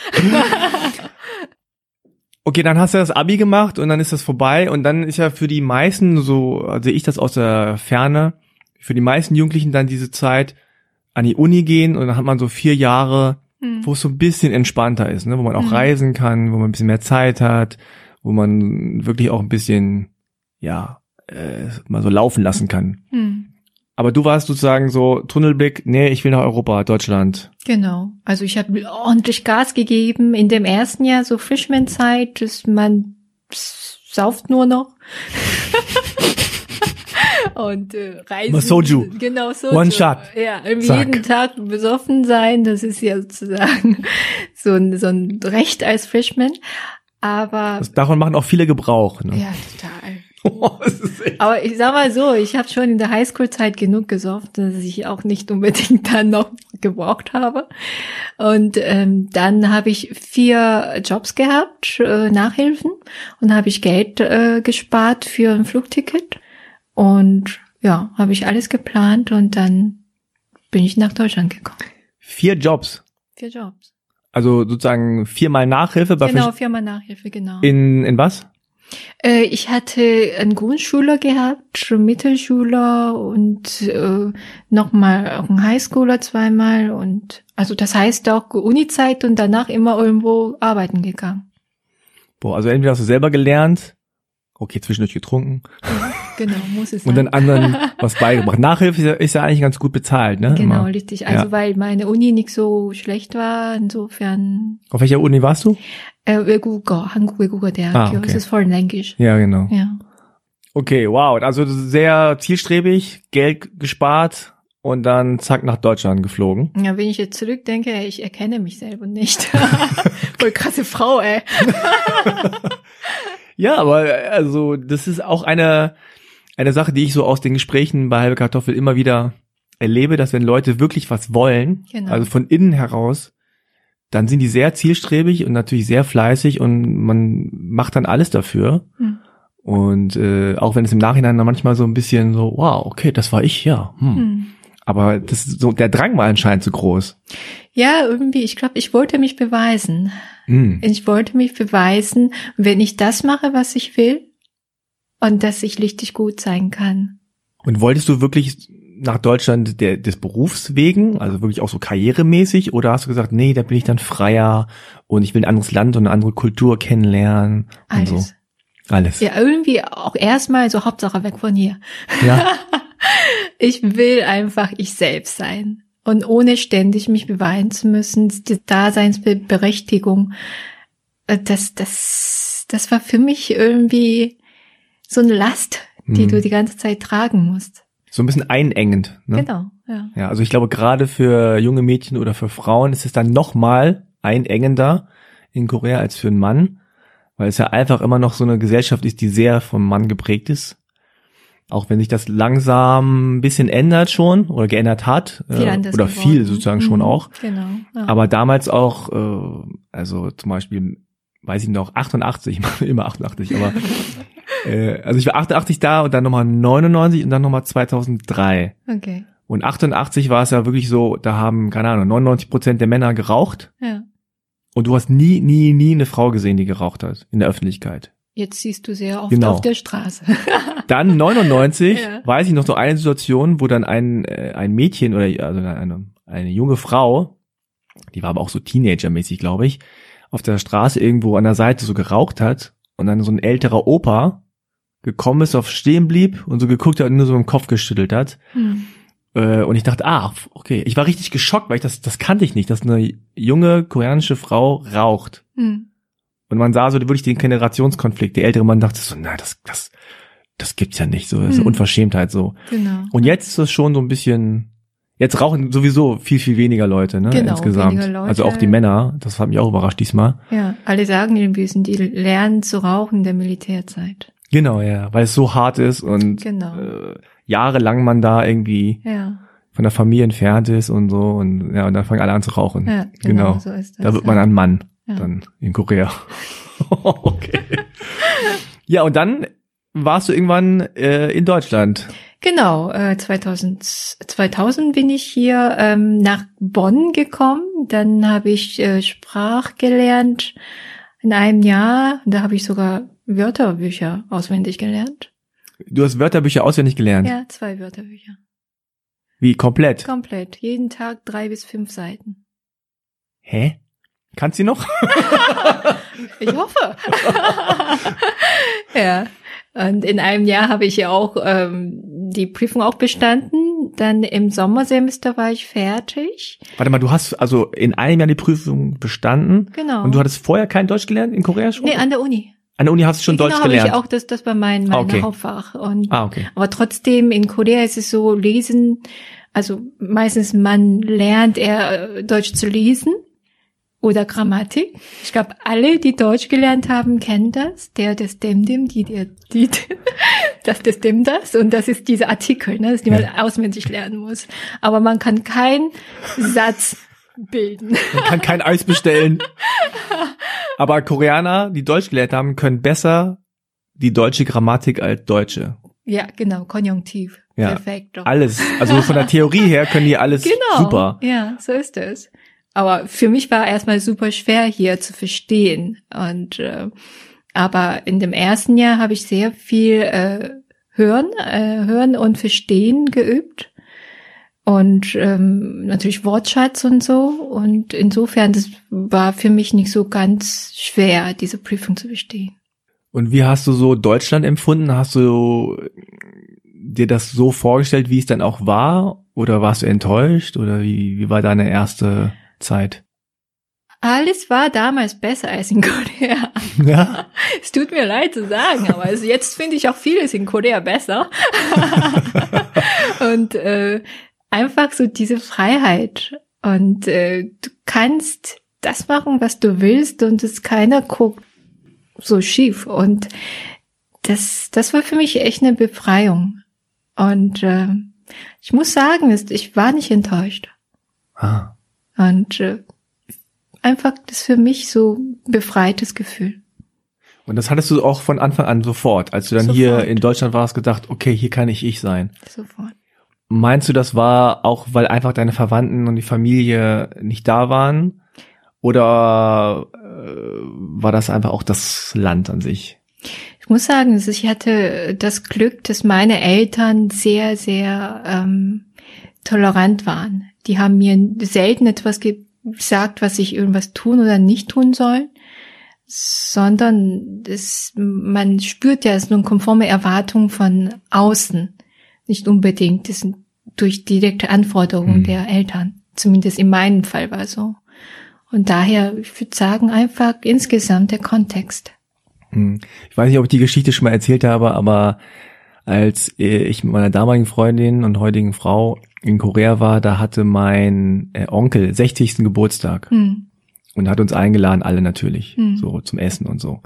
S1: Okay, dann hast du das Abi gemacht und dann ist das vorbei und dann ist ja für die meisten, so also sehe ich das aus der Ferne, für die meisten Jugendlichen dann diese Zeit an die Uni gehen und dann hat man so vier Jahre,
S2: Hm.
S1: wo es so ein bisschen entspannter ist, ne? wo man auch
S2: Mhm.
S1: reisen kann, wo man ein bisschen mehr Zeit hat, wo man wirklich auch ein bisschen, ja, äh, mal so laufen lassen kann.
S2: Hm.
S1: Aber du warst sozusagen so Tunnelblick, nee, ich will nach Europa, Deutschland.
S2: Genau. Also ich habe ordentlich Gas gegeben in dem ersten Jahr, so Freshman-Zeit, dass man sauft nur noch. Und äh, reisen.
S1: Mal Soju.
S2: Genau, Soju.
S1: One shot.
S2: Ja, irgendwie
S1: Zack.
S2: jeden Tag besoffen sein, das ist ja sozusagen so ein, so ein Recht als Freshman. Aber
S1: Das, davon machen auch viele Gebrauch. Ne?
S2: ja, total.
S1: echt
S2: Aber ich sag mal so, ich habe schon in der Highschool-Zeit genug gesoffen, dass ich auch nicht unbedingt dann noch gebraucht habe. Und ähm, dann habe ich vier Jobs gehabt, äh, Nachhilfen, und habe ich Geld äh, gespart für ein Flugticket. Und ja, habe ich alles geplant und dann bin ich nach Deutschland gekommen.
S1: Vier Jobs.
S2: Vier Jobs.
S1: Also sozusagen viermal Nachhilfe bei
S2: Genau, Firma Nachhilfe, genau.
S1: in, in was?
S2: Äh, ich hatte einen Grundschüler gehabt, Mittelschüler und äh, nochmal auch einen Highschooler zweimal und also das heißt auch Uni-Zeit und danach immer irgendwo arbeiten gegangen.
S1: Boah, also entweder hast du selber gelernt, okay, zwischendurch getrunken
S2: Genau, muss es sein.
S1: und dann anderen was beigebracht. Nachhilfe ist ja, ist ja eigentlich ganz gut bezahlt, ne?
S2: genau,
S1: Immer.
S2: richtig. Also
S1: Ja.
S2: weil meine Uni nicht so schlecht war, insofern
S1: Auf welcher Uni warst du?
S2: äh, 외국어, 한국 외국어 대학교.
S1: Ah, okay.
S2: Es ist Foreign Language.
S1: Ja, genau.
S2: Ja.
S1: Okay, wow. Also sehr zielstrebig, Geld gespart und dann zack nach Deutschland geflogen.
S2: Ja, wenn ich jetzt zurückdenke, ich erkenne mich selber nicht. Voll krasse Frau, ey.
S1: Ja, aber äh, also das ist auch eine eine Sache, die ich so aus den Gesprächen bei halbe Kartoffel immer wieder erlebe, dass wenn Leute wirklich was wollen,
S2: Genau.
S1: also von innen heraus, dann sind die sehr zielstrebig und natürlich sehr fleißig und man macht dann alles dafür.
S2: Hm.
S1: Und äh, auch wenn es im Nachhinein dann manchmal so ein bisschen so, wow, okay, das war ich, ja. Hm.
S2: Hm.
S1: Aber das ist so, der Drang war anscheinend zu groß.
S2: Ja, irgendwie, ich glaube, ich wollte mich beweisen.
S1: Hm.
S2: Ich wollte mich beweisen, wenn ich das mache, was ich will, und dass ich richtig gut sein kann.
S1: Und wolltest du wirklich nach Deutschland der, des Berufs wegen, also wirklich auch so karrieremäßig, oder hast du gesagt, nee, da bin ich dann freier und ich will ein anderes Land und eine andere Kultur kennenlernen und
S2: Alles.
S1: so. Alles.
S2: Ja, irgendwie auch erstmal so Hauptsache weg von hier.
S1: Ja.
S2: Ich will einfach ich selbst sein. Und ohne ständig mich beweisen zu müssen, die Daseinsberechtigung, äh, das, das, das war für mich irgendwie so eine Last, die
S1: Mhm.
S2: du die ganze Zeit tragen musst.
S1: So ein bisschen einengend. Ne?
S2: Genau, ja.
S1: Ja, also ich glaube, gerade für junge Mädchen oder für Frauen ist es dann noch mal einengender in Korea als für einen Mann, weil es ja einfach immer noch so eine Gesellschaft ist, die sehr vom Mann geprägt ist. Auch wenn sich das langsam ein bisschen ändert schon oder geändert hat.
S2: Viel
S1: äh, oder
S2: geworden.
S1: viel sozusagen schon
S2: Mhm,
S1: auch.
S2: Genau. Ja.
S1: Aber damals auch, äh, also zum Beispiel weiß ich noch, 88, ich mache immer 88, aber äh, also ich war 88 da und dann nochmal 99 und dann nochmal 2003.
S2: Okay.
S1: Und 88 war es ja wirklich so, da haben, keine Ahnung, 99 Prozent der Männer geraucht
S2: Ja.
S1: und du hast nie, nie, nie eine Frau gesehen, die geraucht hat in der Öffentlichkeit.
S2: Jetzt siehst du sehr oft
S1: Genau.
S2: auf der Straße.
S1: Dann 99
S2: Ja.
S1: weiß ich noch so eine Situation, wo dann ein, äh, ein Mädchen oder also eine, eine junge Frau, die war aber auch so Teenager-mäßig, glaube ich, auf der Straße irgendwo an der Seite so geraucht hat und dann so ein älterer Opa gekommen ist, auf stehen blieb und so geguckt hat und nur so im Kopf geschüttelt hat.
S2: Hm.
S1: Äh, und ich dachte, ah, okay. Ich war richtig geschockt, weil ich das, das kannte ich nicht, dass eine junge koreanische Frau raucht.
S2: Hm.
S1: Und man sah so wirklich den Generationskonflikt. Der ältere Mann dachte so, na, das, das, das gibt's ja nicht so. Das ist eine
S2: Hm.
S1: Unverschämtheit so.
S2: Genau.
S1: Und jetzt ist es schon so ein bisschen, jetzt rauchen sowieso viel, viel weniger Leute, ne,
S2: Genau,
S1: insgesamt.
S2: Leute.
S1: Also auch die Männer, das hat mich auch überrascht diesmal.
S2: Ja, alle sagen irgendwie, sind die lernen zu rauchen in der Militärzeit.
S1: Genau, ja, weil es so hart ist und
S2: Genau.
S1: äh, jahrelang man da irgendwie
S2: Ja,
S1: von der Familie entfernt ist und so und ja, und dann fangen alle an zu rauchen.
S2: ja, genau,
S1: genau.
S2: so ist das.
S1: Da wird man ein Mann,
S2: Ja.
S1: dann in Korea. okay. Ja, und dann warst du irgendwann äh, in Deutschland.
S2: Genau, äh, 2000, 2000 bin ich hier ähm, nach Bonn gekommen. Dann habe ich äh, Sprach gelernt in einem Jahr. Da habe ich sogar Wörterbücher auswendig gelernt.
S1: Du hast Wörterbücher auswendig gelernt.
S2: Ja, zwei Wörterbücher.
S1: Wie komplett?
S2: Komplett. Jeden Tag drei bis fünf Seiten.
S1: Hä? Kannst du noch?
S2: Ich hoffe. ja. Und in einem Jahr habe ich ja auch ähm, die Prüfung auch bestanden. Dann im Sommersemester war ich fertig.
S1: Warte mal, du hast also in einem Jahr die Prüfung bestanden
S2: Genau.
S1: und du hattest vorher kein Deutsch gelernt in Korea schon?
S2: nee, an der Uni.
S1: An der Uni hast du schon
S2: genau,
S1: Deutsch
S2: habe
S1: gelernt.
S2: ich auch das, das war mein, mein
S1: Ah, okay.
S2: Hauptfach. Und,
S1: Ah, okay.
S2: Aber trotzdem in Korea ist es so, lesen, also meistens man lernt eher äh, Deutsch zu lesen oder Grammatik. Ich glaube, alle, die Deutsch gelernt haben, kennen das. Der, das, dem, dem, die, der, die, das, das, dem, das. Und das ist dieser Artikel, ne, das die man auswendig lernen muss. Aber man kann keinen Satz bilden.
S1: Man kann kein Eis bestellen. Aber Koreaner, die Deutsch gelernt haben, können besser die deutsche Grammatik als Deutsche.
S2: Ja, genau, Konjunktiv.
S1: Ja,
S2: Perfekt. doch.
S1: Alles. Also von der Theorie her können die alles
S2: Genau.
S1: super.
S2: Ja, so ist es. Aber für mich war erstmal super schwer hier zu verstehen. Und äh, aber in dem ersten Jahr habe ich sehr viel äh, hören, äh, hören und verstehen geübt. Und ähm, natürlich Wortschatz und so. Und insofern, das war für mich nicht so ganz schwer, diese Prüfung zu bestehen.
S1: Und wie hast du so Deutschland empfunden? Hast du dir das so vorgestellt, wie es dann auch war? Oder warst du enttäuscht? Oder wie, wie war deine erste Zeit?
S2: Alles war damals besser als in Korea.
S1: Ja.
S2: Es tut mir leid zu sagen, aber also jetzt finde ich auch vieles in Korea besser. und äh, einfach so diese Freiheit. Und äh, du kannst das machen, was du willst und es keiner guckt so schief. Und das, das war für mich echt eine Befreiung. Und äh, ich muss sagen, ich war nicht enttäuscht.
S1: Ah.
S2: Und äh, einfach das für mich so befreites Gefühl.
S1: Und das hattest du auch von Anfang an sofort, als du dann hier
S2: Sofort.
S1: in Deutschland warst, gedacht, okay, hier kann ich ich sein.
S2: Sofort.
S1: Meinst du, das war auch, weil einfach deine Verwandten und die Familie nicht da waren? Oder äh, war das einfach auch das Land an sich?
S2: Ich muss sagen, ich hatte das Glück, dass meine Eltern sehr, sehr ähm, tolerant waren. Die haben mir selten etwas gesagt, was ich irgendwas tun oder nicht tun soll, sondern das, man spürt ja, es ist eine konforme Erwartung von außen, nicht unbedingt. Das sind durch direkte Anforderungen
S1: Mhm.
S2: der Eltern. Zumindest in meinem Fall war so. Und daher, ich würde sagen, einfach insgesamt der Kontext.
S1: Hm. Ich weiß nicht, ob ich die Geschichte schon mal erzählt habe, aber als äh, ich mit meiner damaligen Freundin und heutigen Frau in Korea war, da hatte mein äh, Onkel 60. Geburtstag
S2: Hm.
S1: und hat uns eingeladen, alle natürlich,
S2: Hm.
S1: so zum Essen und so.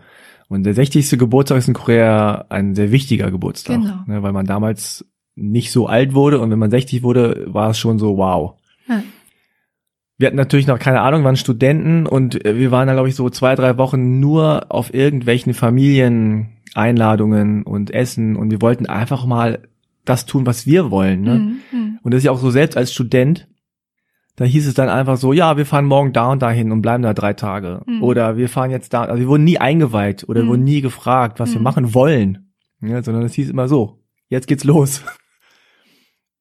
S1: Und der 60. Geburtstag ist in Korea ein sehr wichtiger Geburtstag,
S2: Genau.
S1: ne, weil man damals nicht so alt wurde und wenn man 60 wurde, war es schon so wow.
S2: Ja.
S1: wir hatten natürlich noch keine Ahnung, waren Studenten und äh, wir waren da, glaube ich, so zwei, drei Wochen nur auf irgendwelchen Familieneinladungen und Essen und wir wollten einfach mal das tun, was wir wollen. Ne?
S2: Mhm. Mhm.
S1: Und das ist ja auch so selbst als Student, da hieß es dann einfach so, ja, wir fahren morgen da und dahin und bleiben da drei Tage.
S2: Mhm.
S1: Oder wir fahren jetzt da, also wir wurden nie eingeweiht oder
S2: Mhm.
S1: wurden nie gefragt, was wir
S2: Mhm.
S1: machen wollen. Ja, sondern es hieß immer so, jetzt geht's los.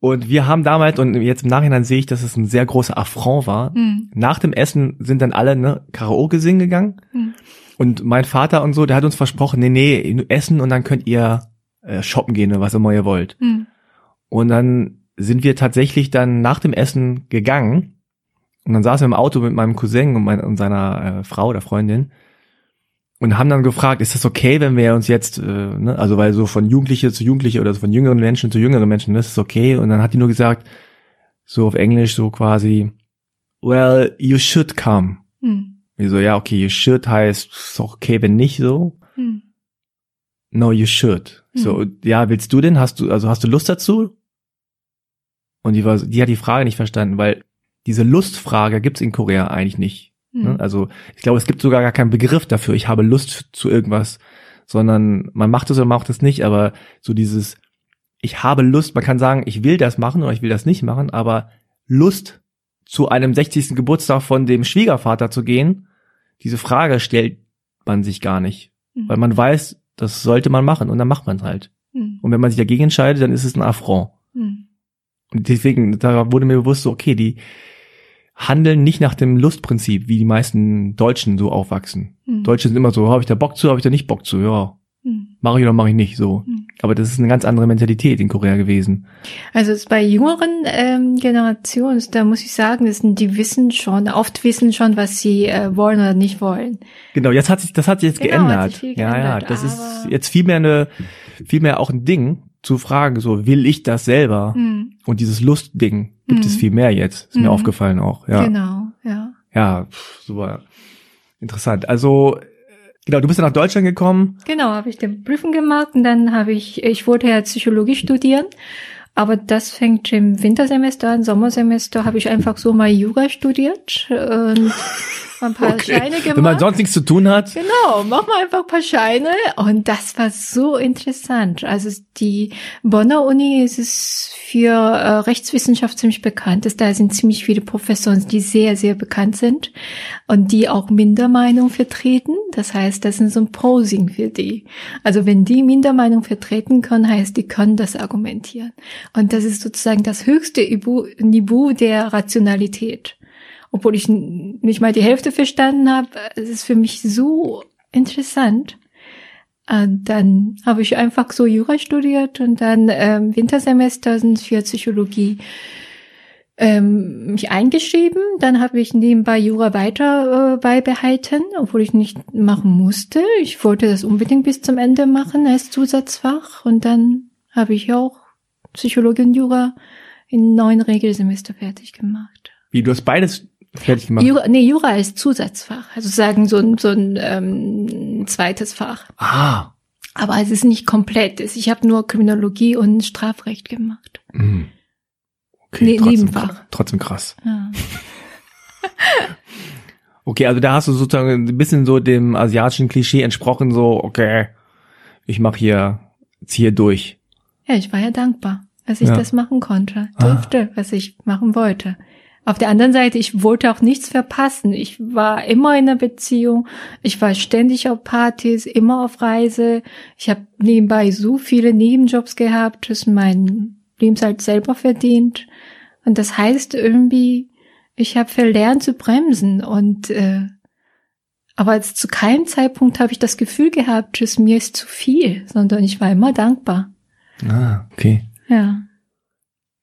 S1: Und wir haben damals, und jetzt im Nachhinein sehe ich, dass es ein sehr großer Affront war.
S2: Mhm.
S1: Nach dem Essen sind dann alle ne, Karaoke singen gegangen.
S2: Mhm.
S1: Und mein Vater und so, der hat uns versprochen, nee, nee, essen und dann könnt ihr äh, shoppen gehen oder was immer ihr wollt.
S2: Mhm.
S1: Und dann sind wir tatsächlich dann nach dem Essen gegangen. Und dann saßen wir im Auto mit meinem Cousin und, mein, und seiner äh, Frau oder Freundin und haben dann gefragt, ist das okay, wenn wir uns jetzt, äh, ne, also weil so von Jugendliche zu Jugendliche oder von jüngeren Menschen zu jüngeren Menschen, das ist okay. Und dann hat die nur gesagt, so auf Englisch so quasi, well, you should come.
S2: Mhm.
S1: Wie so, ja, okay, you should heißt, ist auch okay, wenn nicht so.
S2: Mhm.
S1: No, you should. So, ja, willst du denn? Hast du, also hast du Lust dazu? Und die war, die hat die Frage nicht verstanden, weil diese Lustfrage gibt's in Korea eigentlich nicht.
S2: Mhm.
S1: Also ich glaube, es gibt sogar gar keinen Begriff dafür. Ich habe Lust zu irgendwas, sondern man macht es oder macht es nicht. Aber so dieses, ich habe Lust. Man kann sagen, ich will das machen oder ich will das nicht machen. Aber Lust zu einem 60. Geburtstag von dem Schwiegervater zu gehen, diese Frage stellt man sich gar nicht,
S2: Mhm.
S1: weil man weiß, das sollte man machen und dann macht man es halt.
S2: Mhm.
S1: Und wenn man sich dagegen entscheidet, dann ist es ein Affront.
S2: Mhm.
S1: Und deswegen, da wurde mir bewusst, so, okay, die handeln nicht nach dem Lustprinzip, wie die meisten Deutschen so aufwachsen.
S2: Mhm.
S1: Deutsche sind immer so, habe ich da Bock zu, habe ich da nicht Bock zu, ja,
S2: Mhm.
S1: mache ich oder mache ich nicht, so.
S2: Mhm.
S1: Aber das ist eine ganz andere Mentalität in Korea gewesen.
S2: Also es bei jüngeren ähm, Generationen, da muss ich sagen, das sind, die wissen schon, oft wissen schon, was sie äh, wollen oder nicht wollen.
S1: Genau, jetzt hat sich, das hat sich jetzt
S2: Genau,
S1: geändert.
S2: sich viel
S1: ja, ja,
S2: geändert,
S1: das ist jetzt viel mehr eine, viel mehr auch ein Ding zu fragen, so, will ich das selber?
S2: Mhm.
S1: Und dieses Lustding gibt
S2: Mhm.
S1: es viel mehr jetzt. Ist mir
S2: Mhm.
S1: aufgefallen auch, ja.
S2: Genau, ja.
S1: Ja, super interessant. Also, äh, genau, du bist ja nach Deutschland gekommen.
S2: Genau, habe ich den Prüfung gemacht und dann habe ich, ich wollte ja Psychologie studieren, aber das fängt im Wintersemester an, Sommersemester habe ich einfach so mal Yoga studiert und ein paar Scheine gemacht.
S1: Wenn man sonst nichts zu tun hat.
S2: Genau, mach mal einfach ein paar Scheine. Und das war so interessant. Also die Bonner Uni ist es für äh, Rechtswissenschaft ziemlich bekannt. Ist, da sind ziemlich viele Professoren, die sehr, sehr bekannt sind und die auch Mindermeinung vertreten. Das heißt, das ist so ein Posing für die. Also wenn die Mindermeinung vertreten können, heißt, die können das argumentieren. Und das ist sozusagen das höchste Niveau der Rationalität obwohl ich nicht mal die Hälfte verstanden habe. Es ist für mich so interessant. Und dann habe ich einfach so Jura studiert und dann ähm, Wintersemester sind für Psychologie ähm, mich eingeschrieben. Dann habe ich nebenbei Jura weiter äh, beibehalten, obwohl ich nicht machen musste. Ich wollte das unbedingt bis zum Ende machen als Zusatzfach. Und dann habe ich auch Psychologie und Jura in neun Regelsemester fertig gemacht.
S1: Wie, du hast beides fertig gemacht?
S2: Jura, nee, Jura als Zusatzfach, also sagen so ein, so ein ähm, zweites Fach.
S1: Ah.
S2: Aber es ist nicht komplett. Ich habe nur Kriminologie und Strafrecht gemacht.
S1: Mhm. Okay,
S2: Nee,
S1: trotzdem,
S2: Nebenfach.
S1: trotzdem krass.
S2: Ja.
S1: Okay, also da hast du sozusagen ein bisschen so dem asiatischen Klischee entsprochen, so, okay, ich mache hier, ziehe durch.
S2: ja, ich war ja dankbar, dass ich
S1: Ja.
S2: das machen konnte,
S1: Ah.
S2: durfte, was ich machen wollte. Auf der anderen Seite, ich wollte auch nichts verpassen. Ich war immer in einer Beziehung. Ich war ständig auf Partys, immer auf Reise. Ich habe nebenbei so viele Nebenjobs gehabt, dass mein Lebenshalt selber verdient. Und das heißt irgendwie, ich habe verlernt zu bremsen. Und äh, aber zu keinem Zeitpunkt habe ich das Gefühl gehabt, dass mir ist zu viel, sondern ich war immer dankbar.
S1: Ah, okay.
S2: Ja.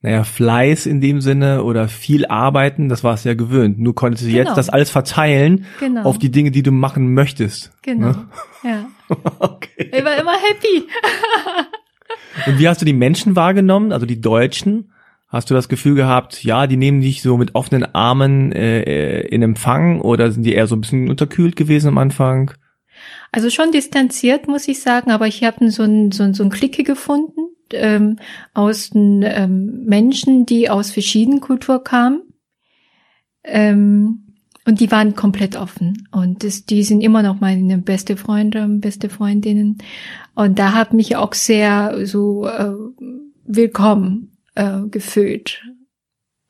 S1: Naja, Fleiß in dem Sinne oder viel arbeiten, das war es ja gewöhnt. Nur konntest du
S2: Genau.
S1: jetzt das alles verteilen
S2: Genau.
S1: auf die Dinge, die du machen möchtest.
S2: Genau.
S1: Ne?
S2: Ja.
S1: Okay.
S2: Ich war immer happy.
S1: Und wie hast du die Menschen wahrgenommen, also die Deutschen? Hast du das Gefühl gehabt, ja, die nehmen dich so mit offenen Armen äh, äh, in Empfang oder sind die eher so ein bisschen unterkühlt gewesen am Anfang?
S2: Also schon distanziert, muss ich sagen, aber ich habe so ein, so ein, so ein Clique gefunden ähm, aus den ähm, Menschen, die aus verschiedenen Kulturen kamen. Ähm, und die waren komplett offen. Und das, die sind immer noch meine beste Freunde, beste Freundinnen. Und da hat mich auch sehr so äh, willkommen äh, gefühlt.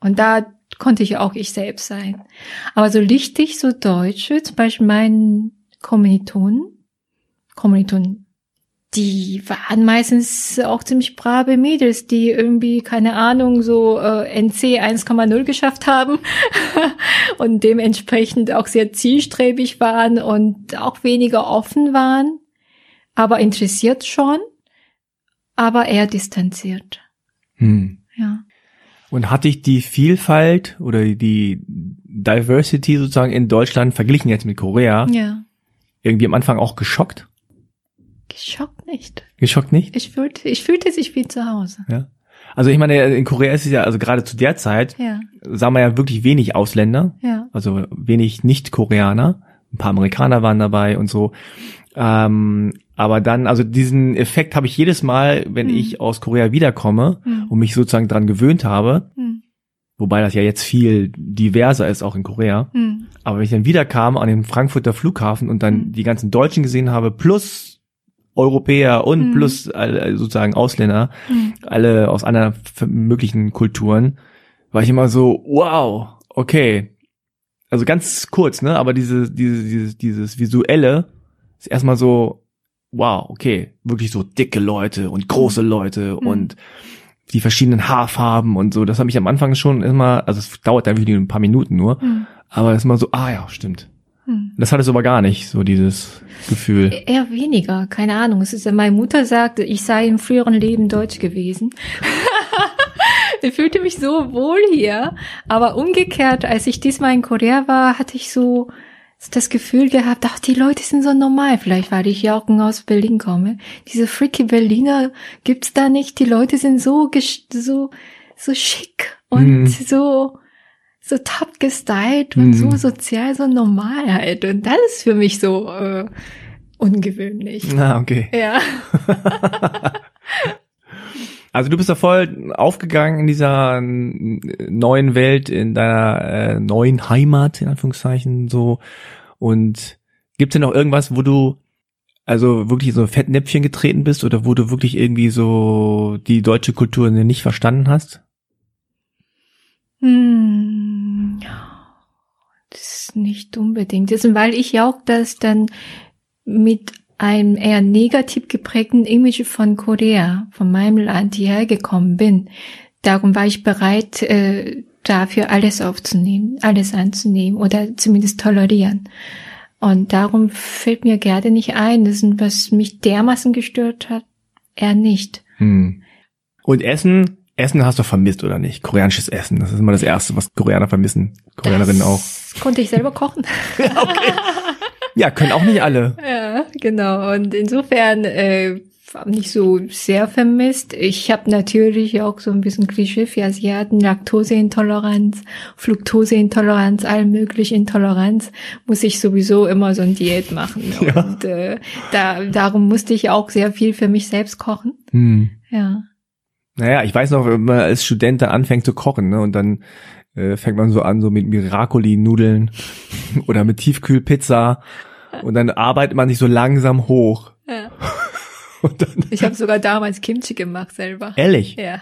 S2: Und da konnte ich auch ich selbst sein. Aber so richtig so Deutsche, zum Beispiel mein Kommilitonen, Kommilitonen, die waren meistens auch ziemlich brave Mädels, die irgendwie, keine Ahnung, so äh, NC 1,0 geschafft haben und dementsprechend auch sehr zielstrebig waren und auch weniger offen waren, aber interessiert schon, aber eher distanziert.
S1: Hm.
S2: Ja.
S1: Und hat dich die Vielfalt oder die Diversity sozusagen in Deutschland verglichen jetzt mit Korea
S2: Ja.
S1: irgendwie am Anfang auch geschockt?
S2: Geschockt nicht.
S1: Geschockt nicht?
S2: Ich fühlte, ich fühlte sich wie zu Hause.
S1: Ja. Also ich meine, in Korea ist es ja, also gerade zu der Zeit,
S2: Ja,
S1: sah man ja wirklich wenig Ausländer,
S2: ja.
S1: also wenig Nicht-Koreaner. Ein paar Amerikaner waren dabei und so. Ähm, aber dann, also diesen Effekt habe ich jedes Mal, wenn
S2: Hm.
S1: ich aus Korea wiederkomme
S2: Hm.
S1: und mich sozusagen dran gewöhnt habe,
S2: Hm.
S1: wobei das ja jetzt viel diverser ist, auch in Korea.
S2: Hm.
S1: Aber wenn ich dann wiederkam an den Frankfurter Flughafen und dann
S2: Hm.
S1: die ganzen Deutschen gesehen habe, plus Europäer und
S2: Hm.
S1: plus alle, sozusagen Ausländer,
S2: Hm.
S1: alle aus anderen möglichen Kulturen, war ich immer so, wow, okay. Also ganz kurz, ne, aber diese, diese, dieses, dieses visuelle ist erstmal so, wow, okay, wirklich so dicke Leute und große Leute
S2: Mhm.
S1: und die verschiedenen Haarfarben und so. Das habe ich am Anfang schon immer, also es dauert dann wirklich ein paar Minuten nur,
S2: Hm.
S1: aber es ist immer so, ah ja, stimmt.
S2: Hm.
S1: Das hatte es aber gar nicht, so dieses Gefühl.
S2: Eher weniger, keine Ahnung. Es ist, meine Mutter sagte, ich sei im früheren Leben deutsch gewesen. ich fühlte mich so wohl hier. Aber umgekehrt, als ich diesmal in Korea war, hatte ich so das Gefühl gehabt, ach, die Leute sind so normal. Vielleicht, weil ich ja auch aus Berlin komme. Diese freaky Berliner gibt's da nicht. Die Leute sind so, so, so schick und
S1: Mhm.
S2: so, so top gestylt und
S1: Mhm.
S2: so sozial, so normal halt. Und das ist für mich so äh, ungewöhnlich.
S1: Na, okay.
S2: Ja.
S1: Also du bist da voll aufgegangen in dieser neuen Welt, in deiner äh, neuen Heimat, in Anführungszeichen, so. Und gibt's denn noch irgendwas, wo du also wirklich so Fettnäpfchen getreten bist oder wo du wirklich irgendwie so die deutsche Kultur nicht verstanden hast?
S2: Hm. Das ist nicht unbedingt. Das ist, weil ich ja auch das dann mit einem eher negativ geprägten Image von Korea, von meinem Land hierher gekommen bin. Darum war ich bereit, äh, dafür alles aufzunehmen, alles anzunehmen oder zumindest tolerieren. Und darum fällt mir gerade nicht ein, das ist, was mich dermaßen gestört hat, eher nicht.
S1: Hm. Und Essen, Essen hast du vermisst oder nicht? Koreanisches Essen, das ist immer das Erste, was Koreaner vermissen. Koreanerinnen auch.
S2: Das konnte ich selber kochen.
S1: Ja, können auch nicht alle.
S2: Ja, genau. Und insofern äh, nicht so sehr vermisst. Ich habe natürlich auch so ein bisschen Klischee für Asiaten, Laktoseintoleranz, Fructoseintoleranz, all mögliche Intoleranz, muss ich sowieso immer so ein Diät machen.
S1: Ja.
S2: Und äh, da, darum musste ich auch sehr viel für mich selbst kochen.
S1: Hm.
S2: Ja.
S1: Naja, ich weiß noch, wenn man als Student dann anfängt zu kochen, ne, und dann äh, fängt man so an, so mit Miracoli-Nudeln oder mit Tiefkühlpizza und dann arbeitet man sich so langsam hoch.
S2: ja.
S1: Und dann,
S2: Ich habe sogar damals Kimchi gemacht selber.
S1: ehrlich,
S2: Ja.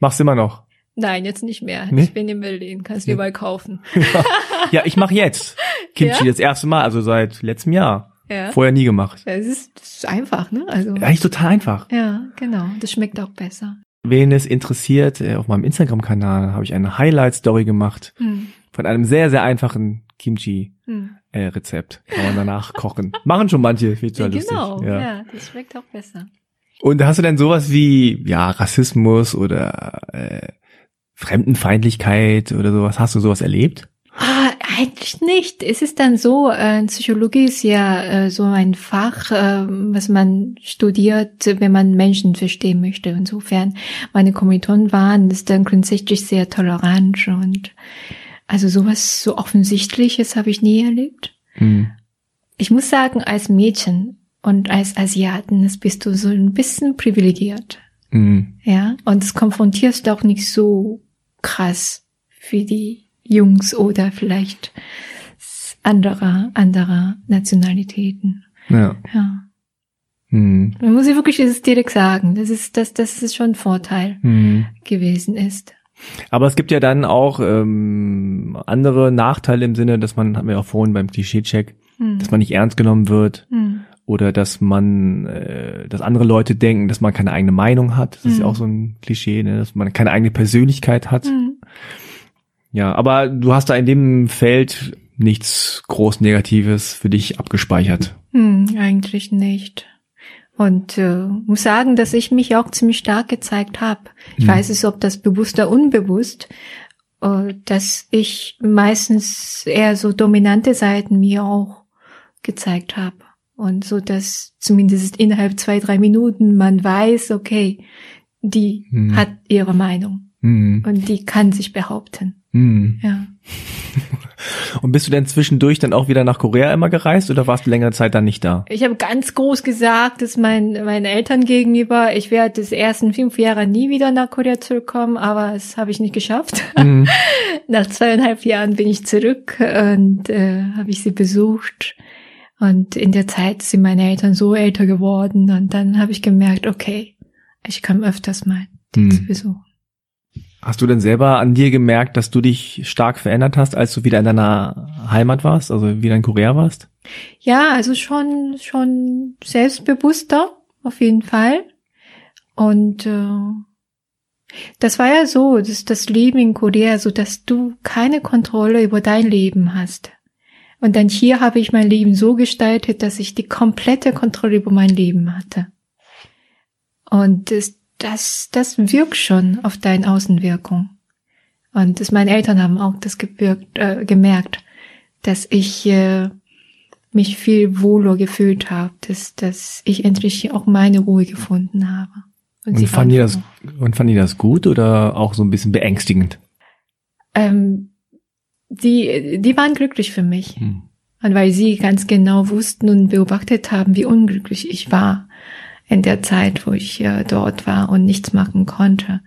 S1: machst du immer noch.
S2: Nein, jetzt nicht mehr.
S1: Nee?
S2: Ich bin in Berlin, kannst du
S1: Nee.
S2: überall kaufen.
S1: Ja, ich mache jetzt Kimchi
S2: Ja?
S1: das erste Mal, also seit letztem Jahr.
S2: Ja.
S1: Vorher nie gemacht.
S2: Es ist, das ist einfach, ne? Also.
S1: Eigentlich total einfach.
S2: Ja, genau. Das schmeckt auch besser.
S1: Wen es interessiert, äh, auf meinem Instagram-Kanal habe ich eine Highlight-Story gemacht
S2: Hm.
S1: von einem sehr, sehr einfachen Kimchi.
S2: Hm.
S1: Äh, Rezept. Kann man danach kochen. Machen schon manche, ich
S2: Ja,
S1: lustig.
S2: genau, ja. das schmeckt auch besser.
S1: Und hast du denn sowas wie, ja, Rassismus oder äh, Fremdenfeindlichkeit oder sowas? Hast du sowas erlebt?
S2: Ah, eigentlich nicht. Es ist dann so, äh, Psychologie ist ja äh, so ein Fach, äh, was man studiert, wenn man Menschen verstehen möchte. Insofern, meine Kommilitonen waren das dann grundsätzlich sehr tolerant und also sowas so Offensichtliches habe ich nie erlebt.
S1: Hm.
S2: Ich muss sagen, als Mädchen und als Asiaten, das bist du so ein bisschen privilegiert.
S1: Hm.
S2: Ja, und das konfrontierst du auch nicht so krass wie die Jungs oder vielleicht anderer, anderer Nationalitäten.
S1: Ja.
S2: Ja.
S1: Hm.
S2: Man muss ich wirklich das direkt sagen. Das ist, das, das ist schon ein Vorteil
S1: Hm.
S2: gewesen ist.
S1: Aber es gibt ja dann auch ähm, andere Nachteile im Sinne, dass man, hatten wir auch vorhin beim Klischee-Check,
S2: Hm.
S1: dass man nicht ernst genommen wird
S2: Hm.
S1: oder dass man, äh, dass andere Leute denken, dass man keine eigene Meinung hat. Das ist ja
S2: Mhm.
S1: auch so ein Klischee, ne? dass man keine eigene Persönlichkeit hat.
S2: Hm.
S1: Ja, aber du hast da in dem Feld nichts groß Negatives für dich abgespeichert.
S2: Hm, eigentlich nicht. Und äh, muss sagen, dass ich mich auch ziemlich stark gezeigt habe. Ich
S1: Mhm.
S2: weiß es, ob das bewusst oder unbewusst, äh, dass ich meistens eher so dominante Seiten mir auch gezeigt habe. Und so, dass zumindest innerhalb zwei, drei Minuten man weiß, okay, die
S1: Mhm.
S2: hat ihre Meinung
S1: Mhm.
S2: und die kann sich behaupten.
S1: Mhm.
S2: Ja.
S1: Und bist du denn zwischendurch dann auch wieder nach Korea immer gereist oder warst du längere Zeit dann nicht da?
S2: Ich habe ganz groß gesagt, dass mein, meinen Eltern gegenüber, ich werde das ersten fünf Jahre nie wieder nach Korea zurückkommen, aber das habe ich nicht geschafft.
S1: Mhm.
S2: Nach zweieinhalb Jahren bin ich zurück und äh, habe ich sie besucht. Und in der Zeit sind meine Eltern so älter geworden und dann habe ich gemerkt, okay, ich kann öfters mal die zu
S1: Mhm.
S2: besuchen.
S1: Hast du denn selber an dir gemerkt, dass du dich stark verändert hast, als du wieder in deiner Heimat warst, also wieder in Korea warst?
S2: Ja, also schon, schon selbstbewusster, auf jeden Fall. Und äh, das war ja so, dass das Leben in Korea, so dass du keine Kontrolle über dein Leben hast. Und dann hier habe ich mein Leben so gestaltet, dass ich die komplette Kontrolle über mein Leben hatte. Und das, das, das wirkt schon auf deine Außenwirkung. Und das, meine Eltern haben auch das gewirkt, äh, gemerkt, dass ich äh, mich viel wohler gefühlt habe, dass, dass ich endlich auch meine Ruhe gefunden habe.
S1: Und, fanden die
S2: waren
S1: das, und fanden die das gut oder auch so ein bisschen beängstigend?
S2: Ähm, die, die waren glücklich für mich.
S1: Hm.
S2: Und weil sie ganz genau wussten und beobachtet haben, wie unglücklich ich war in der Zeit, wo ich äh, dort war und nichts machen konnte.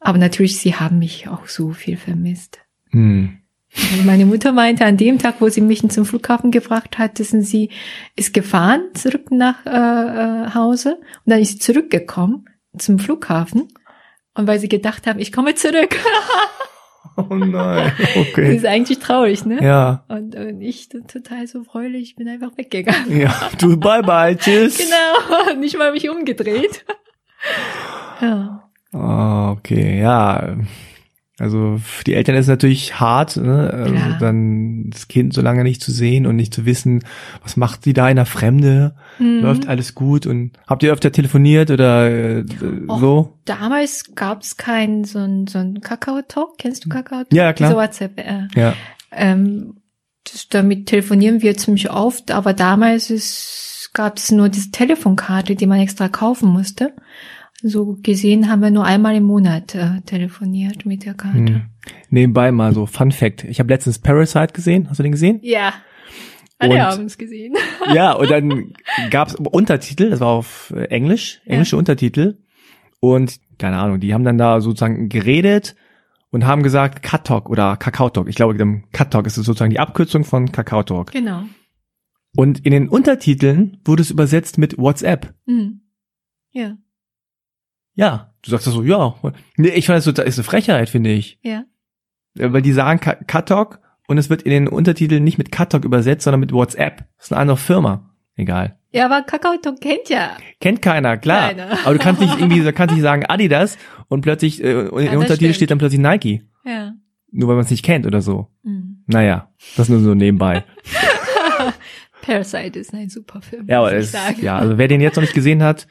S2: Aber natürlich, sie haben mich auch so viel vermisst.
S1: Hm.
S2: Also Meine Mutter meinte, an dem Tag, wo sie mich zum Flughafen gebracht hat, wissen sie, ist gefahren zurück nach äh, äh, Hause und dann ist sie zurückgekommen zum Flughafen. Und weil sie gedacht haben, ich komme zurück.
S1: Oh nein,
S2: Das
S1: okay.
S2: ist eigentlich traurig, ne?
S1: Ja,
S2: Und, und ich total so freulich, bin einfach weggegangen.
S1: ja, du, bye bye, tschüss.
S2: Genau, nicht mal mich umgedreht. Ja.
S1: Ah, okay, ja. Also für die Eltern ist es natürlich hart, ne? also
S2: Klar.
S1: dann das Kind so lange nicht zu sehen und nicht zu wissen, was macht sie da in der Fremde,
S2: Mhm.
S1: läuft alles gut und habt ihr öfter telefoniert oder äh,
S2: Och.
S1: so?
S2: Damals gab's keinen so ein so ein Kakao-Talk. Kennst du Kakao-Talk?
S1: Ja, klar.
S2: Diese WhatsApp. Äh,
S1: Ja.
S2: ähm, das, damit telefonieren wir ziemlich oft, aber damals ist, gab's nur diese Telefonkarte, die man extra kaufen musste. So gesehen haben wir nur einmal im Monat äh, telefoniert mit der Karte.
S1: Hm. Nebenbei mal so Fun Fact. Ich habe letztens Parasite gesehen. Hast du den gesehen?
S2: Ja. Alle haben es gesehen.
S1: ja, und dann gab's Untertitel, das war auf äh, Englisch, englische Untertitel. Und keine Ahnung, die haben dann da sozusagen geredet und haben gesagt Katok oder Kakao Talk. Ich glaube, dem Katok ist sozusagen die Abkürzung von Kakao Talk.
S2: Genau.
S1: Und in den Untertiteln wurde es übersetzt mit WhatsApp.
S2: Mhm. Ja.
S1: Ja, du sagst das so, ja. Nee, ich fand das so, das ist eine Frechheit, finde ich.
S2: Ja.
S1: Äh, Weil die sagen Ka- Katok und es wird in den Untertiteln nicht mit Katok übersetzt, sondern mit WhatsApp. Das ist eine andere Firma. Egal.
S2: Ja, aber Kakao-Talk kennt ja.
S1: Kennt keiner, klar.
S2: Keiner.
S1: Aber du kannst nicht irgendwie, du kannst nicht sagen Adidas und plötzlich äh, und in
S2: Ja,
S1: den
S2: das
S1: Untertitel
S2: stimmt.
S1: steht dann plötzlich Nike.
S2: Ja.
S1: Nur weil man es nicht kennt oder so.
S2: Mhm.
S1: Naja, das nur so nebenbei.
S2: Parasite ist ein super Film.
S1: Ja, aber
S2: muss ich
S1: es,
S2: sagen.
S1: ja, also wer den jetzt noch nicht gesehen hat,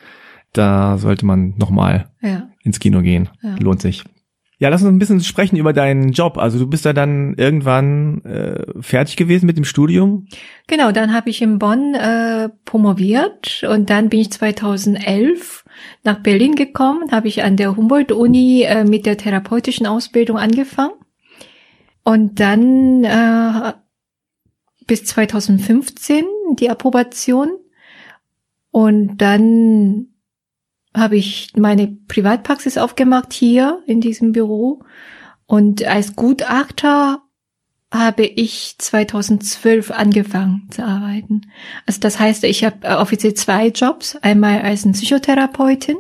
S1: da sollte man nochmal
S2: ja.
S1: ins Kino gehen.
S2: Ja.
S1: Lohnt sich. Ja, lass uns ein bisschen sprechen über deinen Job. Also du bist ja dann irgendwann äh, fertig gewesen mit dem Studium.
S2: Genau, dann habe ich in Bonn äh, promoviert und dann bin ich 2011 nach Berlin gekommen, habe ich an der Humboldt-Uni äh, mit der therapeutischen Ausbildung angefangen und dann äh, bis 2015 die Approbation und dann habe ich meine Privatpraxis aufgemacht hier in diesem Büro und als Gutachter habe ich 2012 angefangen zu arbeiten. Also das heißt, ich habe äh, offiziell zwei Jobs. Einmal als Psychotherapeutin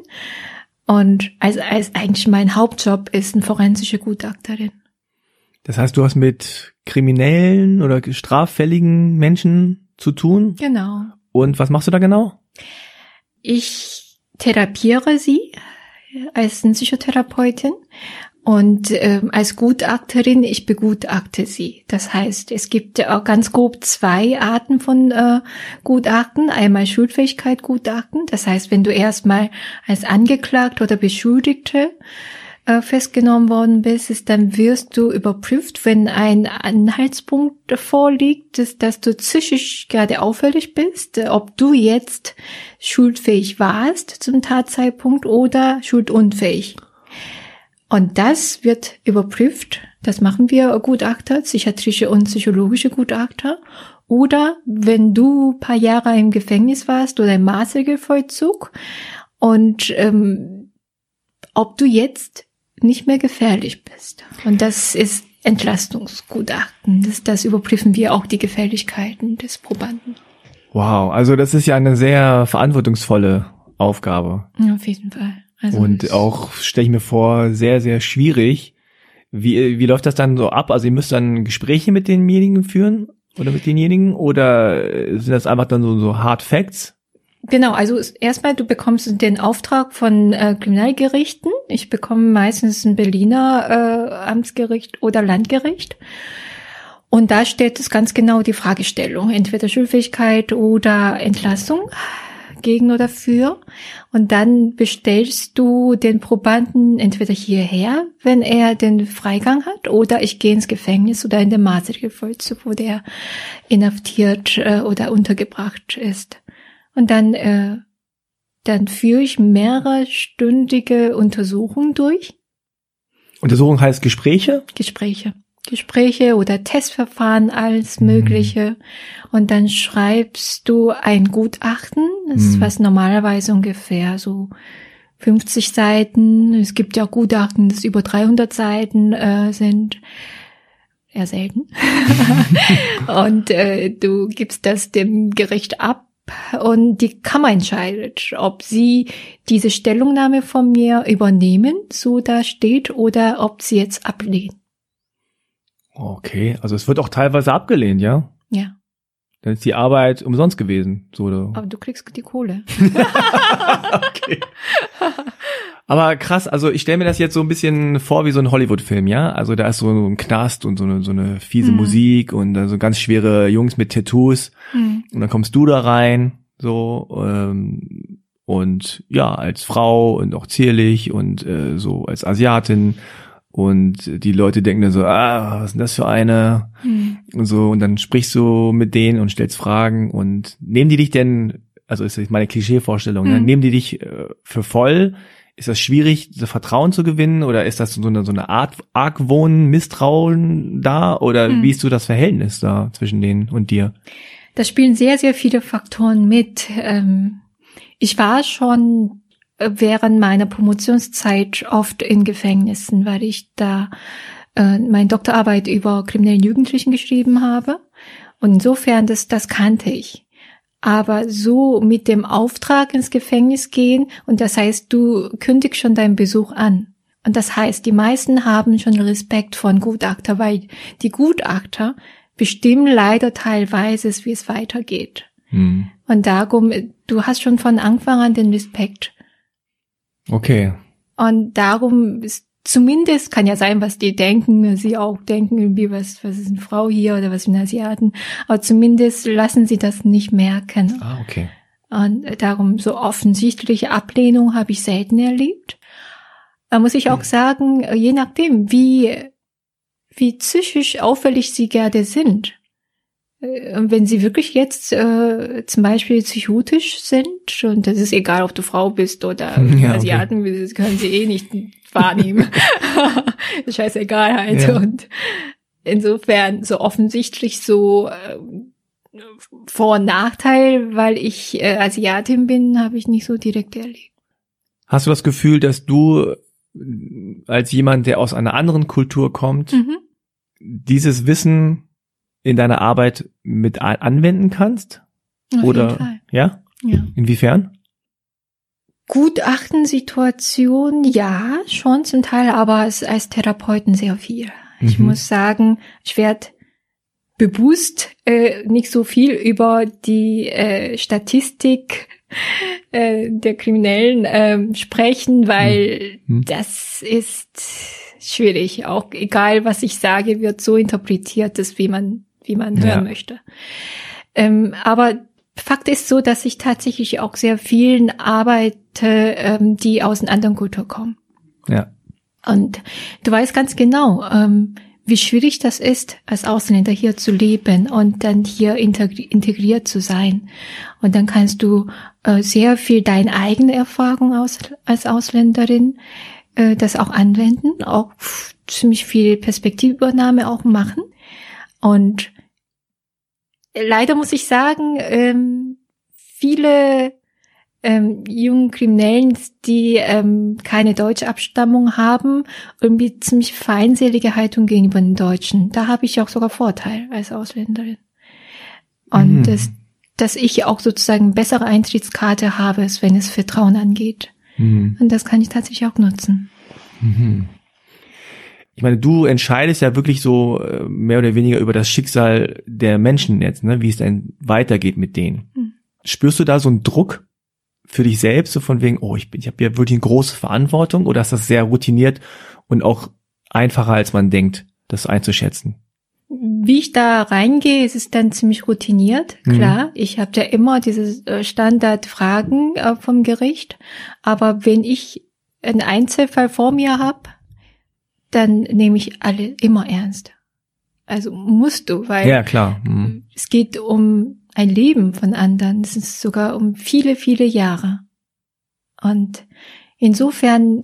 S2: und als, als eigentlich mein Hauptjob ist eine forensische Gutachterin.
S1: Das heißt, du hast mit kriminellen oder straffälligen Menschen zu tun?
S2: Genau.
S1: Und was machst du da genau?
S2: Ich therapiere sie als eine Psychotherapeutin und äh, als Gutachterin, ich begutachte sie. Das heißt, es gibt auch ganz grob zwei Arten von äh, Gutachten. Einmal Schuldfähigkeit Gutachten. Das heißt, wenn du erstmal als Angeklagt oder Beschuldigte äh, festgenommen worden bist, ist, dann wirst du überprüft, wenn ein Anhaltspunkt vorliegt, dass, dass du psychisch gerade auffällig bist, ob du jetzt schuldfähig warst zum Tatzeitpunkt oder schuldunfähig. Und das wird überprüft. Das machen wir Gutachter, psychiatrische und psychologische Gutachter. Oder wenn du paar Jahre im Gefängnis warst oder im Maßregelvollzug und ähm, ob du jetzt nicht mehr gefährlich bist. Und das ist Entlastungsgutachten. Das, das überprüfen wir auch die Gefährlichkeiten des Probanden.
S1: Wow, also das ist ja eine sehr verantwortungsvolle Aufgabe.
S2: Auf jeden Fall.
S1: Also und auch, stelle ich mir vor, sehr, sehr schwierig. Wie, wie läuft das dann so ab? Also ihr müsst dann Gespräche mit denjenigen führen oder mit denjenigen oder sind das einfach dann so, so Hard Facts?
S2: Genau, also erstmal, du bekommst den Auftrag von äh, Kriminalgerichten. Ich bekomme meistens ein Berliner äh, Amtsgericht oder Landgericht. Und da steht es ganz genau die Fragestellung, entweder Schulfähigkeit oder Entlassung gegen oder für. Und dann bestellst du den Probanden entweder hierher, wenn er den Freigang hat, oder ich gehe ins Gefängnis oder in den Maßregelvollzug, wo der inhaftiert äh, oder untergebracht ist. Und dann, äh, dann führe ich mehrere stündige Untersuchungen durch.
S1: Untersuchung heißt Gespräche?
S2: Gespräche. Gespräche oder Testverfahren, alles mhm. Mögliche. Und dann schreibst du ein Gutachten, das mhm. ist was normalerweise ungefähr so 50 Seiten. Es gibt ja Gutachten, das über 300 Seiten äh, sind. Eher selten. und äh, du gibst das dem Gericht ab und die Kammer entscheidet, ob sie diese Stellungnahme von mir übernehmen, so da steht, oder ob sie jetzt ablehnen.
S1: Okay, also es wird auch teilweise abgelehnt, ja?
S2: Ja.
S1: Dann ist die Arbeit umsonst gewesen, so oder?
S2: Aber du kriegst die Kohle.
S1: okay. Aber krass, also ich stelle mir das jetzt so ein bisschen vor wie so ein Hollywood-Film, ja? Also da ist so ein Knast und so eine, so eine fiese mhm. Musik und so ganz schwere Jungs mit Tattoos. Mhm. Und dann kommst du da rein, so, ähm, und ja, als Frau und auch zierlich und äh, so als Asiatin und die Leute denken dann so, ah, was ist denn das für eine? Mhm. Und so, und dann sprichst du mit denen und stellst Fragen und nehmen die dich denn, also ist das meine Klischeevorstellung, mhm. nehmen die dich äh, für voll? Ist das schwierig, so Vertrauen zu gewinnen oder ist das so eine, so eine Art Argwohn, Misstrauen da oder mhm. wie ist so das Verhältnis da zwischen denen und dir?
S2: Da spielen sehr, sehr viele Faktoren mit. Ähm, ich war schon während meiner Promotionszeit oft in Gefängnissen, weil ich da äh, meine Doktorarbeit über kriminellen Jugendlichen geschrieben habe. Und insofern, das, das kannte ich. Aber so mit dem Auftrag ins Gefängnis gehen, und das heißt, du kündigst schon deinen Besuch an. Und das heißt, die meisten haben schon Respekt von Gutachter, weil die Gutachter bestimmen leider teilweise, wie es weitergeht. Hm. Und darum, du hast schon von Anfang an den Respekt.
S1: Okay.
S2: Und darum ist zumindest kann ja sein, was die denken, sie auch denken, irgendwie, was, was ist eine Frau hier oder was sind Asiaten. Aber zumindest lassen sie das nicht merken.
S1: Ah, okay.
S2: Und darum so offensichtliche Ablehnung habe ich selten erlebt. Da muss ich auch hm. sagen, je nachdem, wie, wie psychisch auffällig sie gerade sind, äh, wenn sie wirklich jetzt äh, zum Beispiel psychotisch sind, und das ist egal, ob du Frau bist oder ja, Asiaten, okay. das können sie eh nicht wahrnehmen. Scheißegal halt. Ja. Und insofern so offensichtlich so äh, Vor- und Nachteil, weil ich äh, Asiatin bin, habe ich nicht so direkt erlebt.
S1: Hast du das Gefühl, dass du als jemand, der aus einer anderen Kultur kommt, mhm dieses Wissen in deiner Arbeit mit anwenden kannst?
S2: Auf
S1: Oder ja?
S2: Ja.
S1: Inwiefern?
S2: Gutachtensituation, ja, schon zum Teil, aber als, als Therapeuten sehr viel. Ich
S1: Mhm.
S2: muss sagen, ich werde bewusst äh, nicht so viel über die äh, Statistik äh, der Kriminellen ähm, sprechen, weil
S1: Mhm.
S2: das ist schwierig. Auch egal, was ich sage, wird so interpretiert, dass wie man wie man hören
S1: Ja.
S2: möchte. Ähm, aber Fakt ist so, dass ich tatsächlich auch sehr vielen arbeite, ähm, die aus einer anderen Kultur kommen.
S1: Ja.
S2: Und du weißt ganz genau, ähm, wie schwierig das ist, als Ausländer hier zu leben und dann hier integri integriert zu sein. Und dann kannst du äh, sehr viel deine eigene Erfahrung aus, als Ausländerin äh, das auch anwenden, auch ziemlich viel Perspektivübernahme auch machen. Und leider muss ich sagen, ähm, viele ähm, jungen Kriminellen, die ähm, keine deutsche Abstammung haben, irgendwie ziemlich feindselige Haltung gegenüber den Deutschen. Da habe ich auch sogar Vorteil als Ausländerin. Und
S1: Mhm.
S2: das, dass ich auch sozusagen bessere Eintrittskarte habe, wenn es Vertrauen angeht.
S1: Mhm.
S2: Und das kann ich tatsächlich auch nutzen.
S1: Mhm. Ich meine, du entscheidest ja wirklich so äh, mehr oder weniger über das Schicksal der Menschen jetzt, ne, wie es dann weitergeht mit denen.
S2: Mhm.
S1: Spürst du da so einen Druck für dich selbst, so von wegen, oh, ich bin, ich habe ja wirklich eine große Verantwortung, oder ist das sehr routiniert und auch einfacher, als man denkt, das einzuschätzen?
S2: Wie ich da reingehe, ist es dann ziemlich routiniert.
S1: Mhm.
S2: Klar, ich habe ja immer diese äh, Standardfragen äh, vom Gericht. Aber wenn ich einen Einzelfall vor mir habe, dann nehme ich alle immer ernst. Also musst du, weil
S1: Ja, klar. Mhm.
S2: es geht um ein Leben von anderen. Es ist sogar um viele, viele Jahre. Und insofern,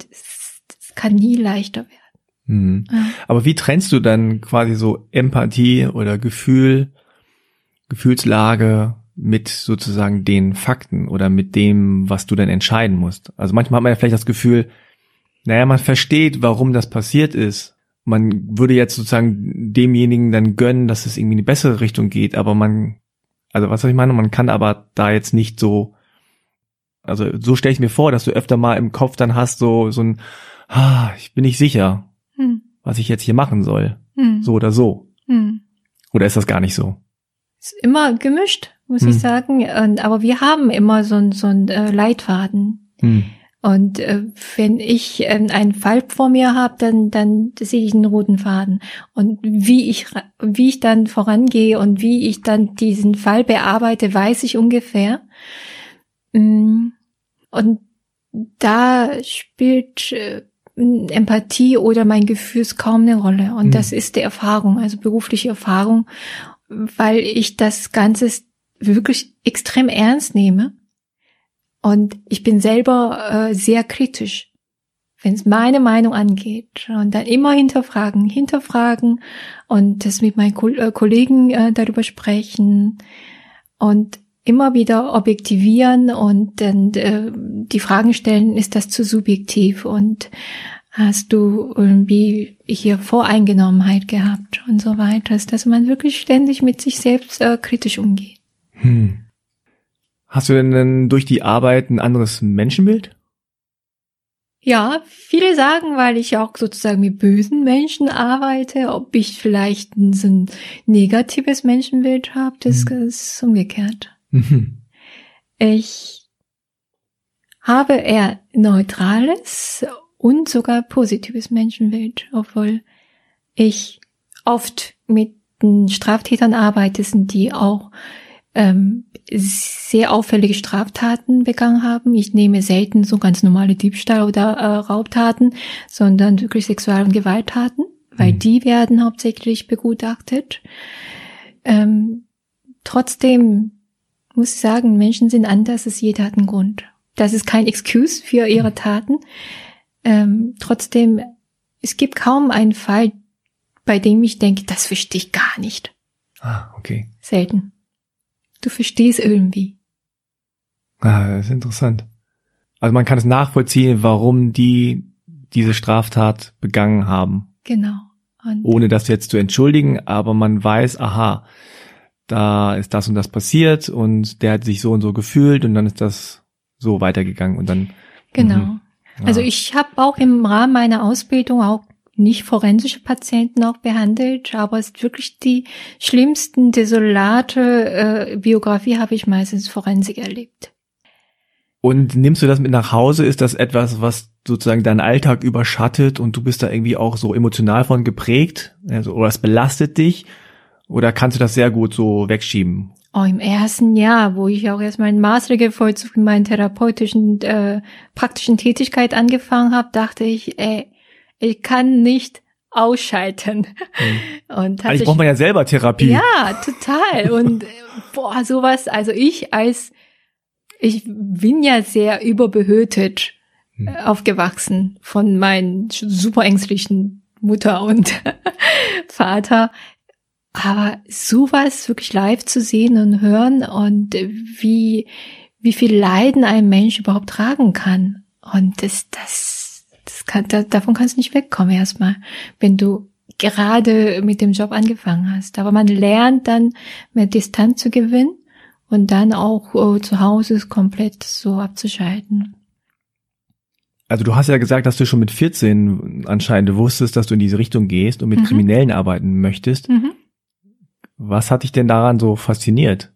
S2: kann nie leichter werden.
S1: Mhm.
S2: Ja.
S1: Aber wie trennst du dann quasi so Empathie oder Gefühl, Gefühlslage mit sozusagen den Fakten oder mit dem, was du dann entscheiden musst? Also manchmal hat man ja vielleicht das Gefühl, naja, man versteht, warum das passiert ist. Man würde jetzt sozusagen demjenigen dann gönnen, dass es irgendwie in eine bessere Richtung geht, aber man, also was soll ich meine, man kann aber da jetzt nicht so, also so stelle ich mir vor, dass du öfter mal im Kopf dann hast, so, so ein, ah, ich bin nicht sicher,
S2: Hm.
S1: was ich jetzt hier machen soll.
S2: Hm.
S1: So oder so.
S2: Hm.
S1: Oder ist das gar nicht so?
S2: ist immer gemischt, muss
S1: Hm.
S2: ich sagen. Und, aber wir haben immer so ein so ein äh, Leitfaden. Und äh, wenn ich äh, einen Fall vor mir habe, dann dann sehe ich einen roten Faden. Und wie ich wie ich dann vorangehe und wie ich dann diesen Fall bearbeite, weiß ich ungefähr. Mm. Und da spielt äh, Empathie oder mein Gefühl kaum eine Rolle. Und
S1: Mhm.
S2: das ist die Erfahrung, also berufliche Erfahrung, weil ich das Ganze wirklich extrem ernst nehme. Und ich bin selber äh, sehr kritisch, wenn es meine Meinung angeht. Und dann immer hinterfragen, hinterfragen und das mit meinen Ko äh, Kollegen äh, darüber sprechen und immer wieder objektivieren und dann äh, die Fragen stellen, ist das zu subjektiv und hast du irgendwie hier Voreingenommenheit gehabt und so weiter, dass man wirklich ständig mit sich selbst äh, kritisch umgeht.
S1: Hm. Hast du denn durch die Arbeit ein anderes Menschenbild?
S2: Ja, viele sagen, weil ich auch sozusagen mit bösen Menschen arbeite, ob ich vielleicht ein, so ein negatives Menschenbild habe, das
S1: Mhm.
S2: ist umgekehrt.
S1: Mhm.
S2: Ich habe eher neutrales und sogar positives Menschenbild, obwohl ich oft mit den Straftätern arbeite, sind die auch ähm, sehr auffällige Straftaten begangen haben. Ich nehme selten so ganz normale Diebstahl oder äh, Raubtaten, sondern wirklich Sexual- und Gewalttaten, weil
S1: Mhm.
S2: die werden hauptsächlich begutachtet. Ähm, trotzdem muss ich sagen, Menschen sind anders, es jeder hat einen Grund. Das ist kein Excuse für ihre Taten. Ähm, trotzdem, es gibt kaum einen Fall, bei dem ich denke, das verstehe ich gar nicht.
S1: Ah, okay.
S2: Selten. Du verstehst irgendwie.
S1: Ah, das ist interessant. Also man kann es nachvollziehen, warum die diese Straftat begangen haben.
S2: Genau. Und
S1: ohne das jetzt zu entschuldigen, aber man weiß, aha, da ist das und das passiert und der hat sich so und so gefühlt und dann ist das so weitergegangen und dann
S2: Genau.
S1: Mhm. Ja.
S2: Also ich habe auch im Rahmen meiner Ausbildung auch nicht forensische Patienten auch behandelt, aber es ist wirklich die schlimmsten, desolate äh, Biografie habe ich meistens Forensik erlebt.
S1: Und nimmst du das mit nach Hause? Ist das etwas, was sozusagen deinen Alltag überschattet und du bist da irgendwie auch so emotional von geprägt? Also, oder es belastet dich? Oder kannst du das sehr gut so wegschieben?
S2: Oh, im ersten Jahr, wo ich auch erst meinen Maßregelvollzug in meiner therapeutischen, äh, praktischen Tätigkeit angefangen habe, dachte ich, ey, ich kann nicht ausschalten.
S1: Hm.
S2: Und
S1: Eigentlich braucht man ja selber Therapie.
S2: Ja, total. Und äh, boah, sowas, also ich als, ich bin ja sehr überbehütet
S1: Hm.
S2: äh, aufgewachsen von meinen super ängstlichen Mutter und Vater. Aber sowas wirklich live zu sehen und hören und wie, wie viel Leiden ein Mensch überhaupt tragen kann. Und das, das kann, da, davon kannst du nicht wegkommen erstmal, wenn du gerade mit dem Job angefangen hast. Aber man lernt dann mehr Distanz zu gewinnen und dann auch äh, zu Hause komplett so abzuschalten.
S1: Also du hast ja gesagt, dass du schon mit 14 anscheinend wusstest, dass du in diese Richtung gehst und mit
S2: Mhm.
S1: Kriminellen arbeiten möchtest.
S2: Mhm.
S1: Was hat dich denn daran so fasziniert?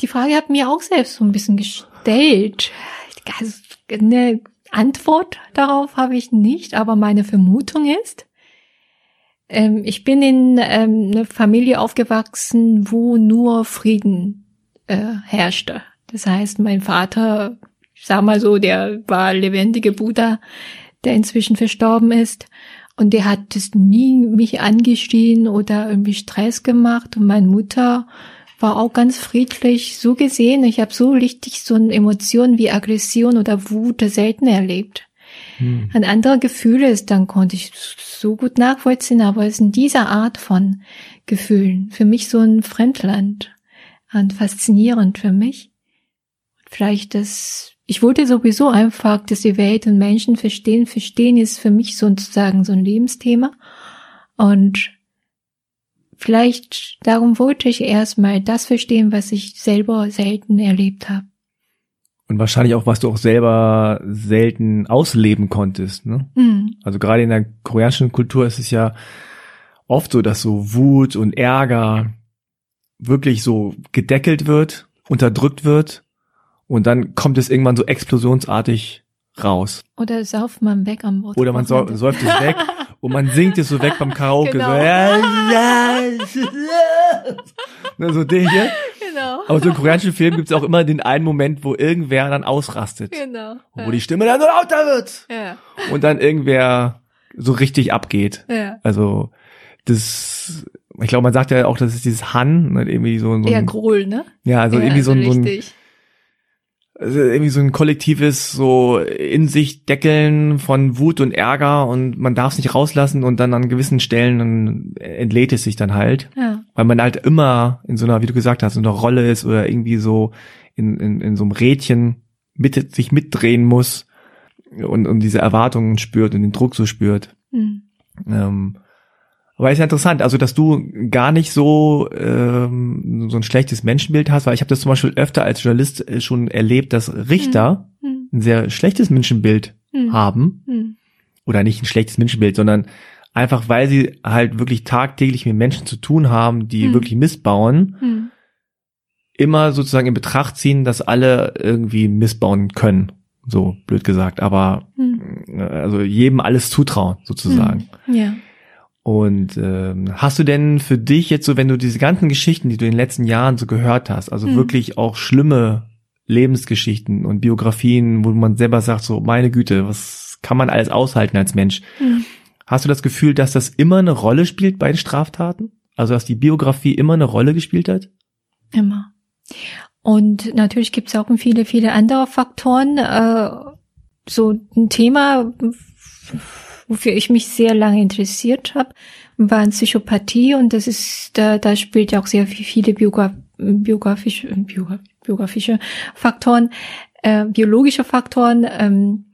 S2: Die Frage hat mir auch selbst so ein bisschen gestellt. Also eine Antwort darauf habe ich nicht, aber meine Vermutung ist, ähm, ich bin in ähm, einer Familie aufgewachsen, wo nur Frieden äh, herrschte. Das heißt, mein Vater, ich sag mal so, der war lebendige Buddha, der inzwischen verstorben ist. Und der hat es nie mich angeschrien oder irgendwie Stress gemacht. Und meine Mutter war auch ganz friedlich. So gesehen, ich habe so richtig so eine Emotion wie Aggression oder Wut selten erlebt.
S1: Hm.
S2: Ein anderer Gefühle ist, dann konnte ich so gut nachvollziehen, aber es ist in dieser Art von Gefühlen für mich so ein Fremdland und faszinierend für mich. Vielleicht das, ich wollte sowieso einfach, dass die Welt und Menschen verstehen. Verstehen ist für mich sozusagen so ein Lebensthema. Und vielleicht darum wollte ich erstmal das verstehen, was ich selber selten erlebt habe.
S1: Und wahrscheinlich auch, was du auch selber selten ausleben konntest. Ne?
S2: Mhm.
S1: Also gerade in der koreanischen Kultur ist es ja oft so, dass so Wut und Ärger wirklich so gedeckelt wird, unterdrückt wird und dann kommt es irgendwann so explosionsartig raus.
S2: Oder sauft man weg am Wort.
S1: Oder man säu säuft es weg und man singt es so weg beim Karaoke.
S2: Genau.
S1: So, ja, ja, ne, so Dinge.
S2: Genau.
S1: Aber so in koreanischen Filmen gibt es auch immer den einen Moment, wo irgendwer dann ausrastet.
S2: Genau.
S1: Wo die Stimme dann so lauter wird.
S2: ja.
S1: Und dann irgendwer so richtig abgeht.
S2: Ja.
S1: Also das, ich glaube, man sagt ja auch, das ist dieses Han, ne, irgendwie so, so
S2: Eher
S1: ein,
S2: Grohl, ne?
S1: ja, also
S2: ja,
S1: irgendwie so ein, so ein
S2: richtig.
S1: Irgendwie so ein kollektives so in sich deckeln von Wut und Ärger und man darf es nicht rauslassen und dann an gewissen Stellen entlädt es sich dann halt,
S2: Ja.
S1: weil man halt immer in so einer, wie du gesagt hast, in einer Rolle ist oder irgendwie so in, in, in so einem Rädchen mit, sich mitdrehen muss und, und diese Erwartungen spürt und den Druck so spürt.
S2: Hm.
S1: Ähm, aber ist ja interessant, also dass du gar nicht so ähm, so ein schlechtes Menschenbild hast, weil ich habe das zum Beispiel öfter als Journalist äh, schon erlebt, dass Richter
S2: Hm.
S1: ein sehr schlechtes Menschenbild
S2: Hm.
S1: haben
S2: Hm.
S1: oder nicht ein schlechtes Menschenbild, sondern einfach weil sie halt wirklich tagtäglich mit Menschen zu tun haben, die
S2: Hm.
S1: wirklich missbauen,
S2: Hm.
S1: immer sozusagen in Betracht ziehen, dass alle irgendwie missbauen können, so blöd gesagt, aber
S2: Hm.
S1: äh, also jedem alles zutrauen sozusagen.
S2: Ja.
S1: Und ähm, hast du denn für dich jetzt so, wenn du diese ganzen Geschichten, die du in den letzten Jahren so gehört hast, also
S2: Hm.
S1: wirklich auch schlimme Lebensgeschichten und Biografien, wo man selber sagt, so meine Güte, was kann man alles aushalten als Mensch?
S2: Hm.
S1: Hast du das Gefühl, dass das immer eine Rolle spielt bei den Straftaten? Also dass die Biografie immer eine Rolle gespielt hat?
S2: Immer. Und natürlich gibt es auch viele, viele andere Faktoren. Äh, so ein Thema, wofür ich mich sehr lange interessiert habe, war Psychopathie und das ist, da, da spielt ja auch sehr viel- viele Biogra biografische, Biogra biografische Faktoren, äh, biologische Faktoren ähm,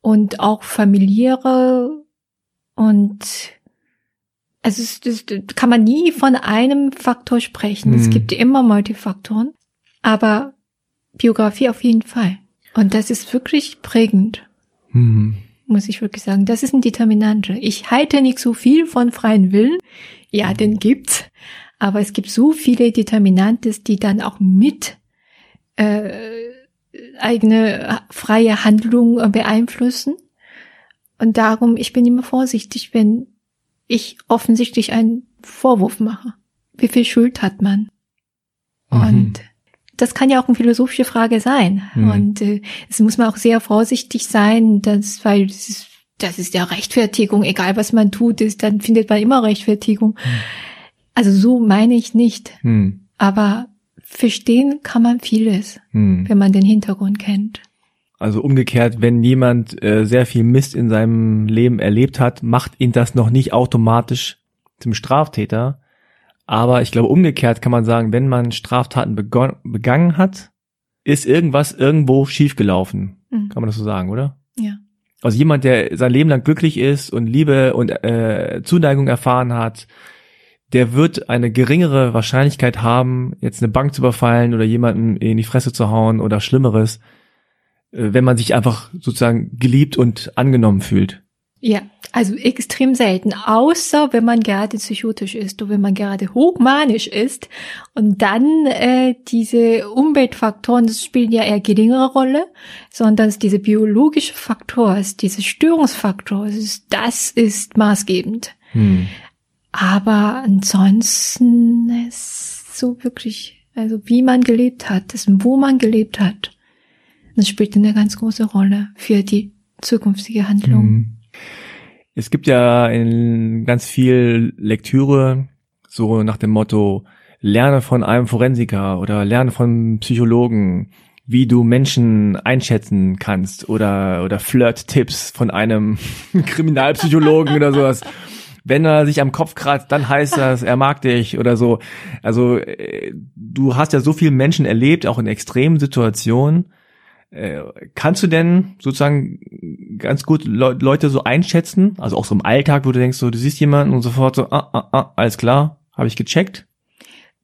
S2: und auch familiäre und Also es, das, das kann man nie von einem Faktor sprechen. Es
S1: Mhm.
S2: gibt immer Multifaktoren, aber Biografie auf jeden Fall. Und das ist wirklich prägend,
S1: Hm.
S2: Muss ich wirklich sagen. Das ist ein Determinante. Ich halte nicht so viel von freien Willen. Ja, den gibt's. Aber es gibt so viele Determinantes, die dann auch mit äh, eigene freie Handlung beeinflussen. Und darum, ich bin immer vorsichtig, wenn ich offensichtlich einen Vorwurf mache. Wie viel Schuld hat man?
S1: Mhm.
S2: Und das kann ja auch eine philosophische Frage sein.
S1: Mhm.
S2: Und äh, es muss man auch sehr vorsichtig sein, dass, weil das ist, das ist ja Rechtfertigung, egal was man tut, ist, dann findet man immer Rechtfertigung. Also so meine ich nicht.
S1: Hm.
S2: Aber verstehen kann man vieles,
S1: Hm.
S2: wenn man den Hintergrund kennt.
S1: Also umgekehrt, wenn jemand äh, sehr viel Mist in seinem Leben erlebt hat, macht ihn das noch nicht automatisch zum Straftäter. Aber ich glaube, umgekehrt kann man sagen, wenn man Straftaten begangen hat, ist irgendwas irgendwo schiefgelaufen.
S2: Mhm.
S1: Kann man das so sagen, oder?
S2: Ja.
S1: Also jemand, der sein Leben lang glücklich ist und Liebe und äh, Zuneigung erfahren hat, der wird eine geringere Wahrscheinlichkeit haben, jetzt eine Bank zu überfallen oder jemanden in die Fresse zu hauen oder Schlimmeres, äh, wenn man sich einfach sozusagen geliebt und angenommen fühlt.
S2: Ja, also extrem selten, außer wenn man gerade psychotisch ist oder wenn man gerade hochmanisch ist und dann äh, diese Umweltfaktoren, das spielen ja eher geringere Rolle, sondern es diese biologische Faktor, es diese Störungsfaktor, das ist maßgebend.
S1: Hm.
S2: Aber ansonsten ist so wirklich, also wie man gelebt hat, das, wo man gelebt hat, das spielt eine ganz große Rolle für die zukünftige Handlung.
S1: Mhm. Es gibt ja in ganz viel Lektüre so nach dem Motto, lerne von einem Forensiker oder lerne von Psychologen, wie du Menschen einschätzen kannst oder, oder Flirt-Tipps von einem Kriminalpsychologen oder sowas. Wenn er sich am Kopf kratzt, dann heißt das, er mag dich oder so. Also äh, du hast ja so viele Menschen erlebt, auch in extremen Situationen. Äh, kannst du denn sozusagen ganz gut Le Leute so einschätzen? Also auch so im Alltag, wo du denkst, so du siehst jemanden und sofort so, ah, ah, ah, alles klar, habe ich gecheckt.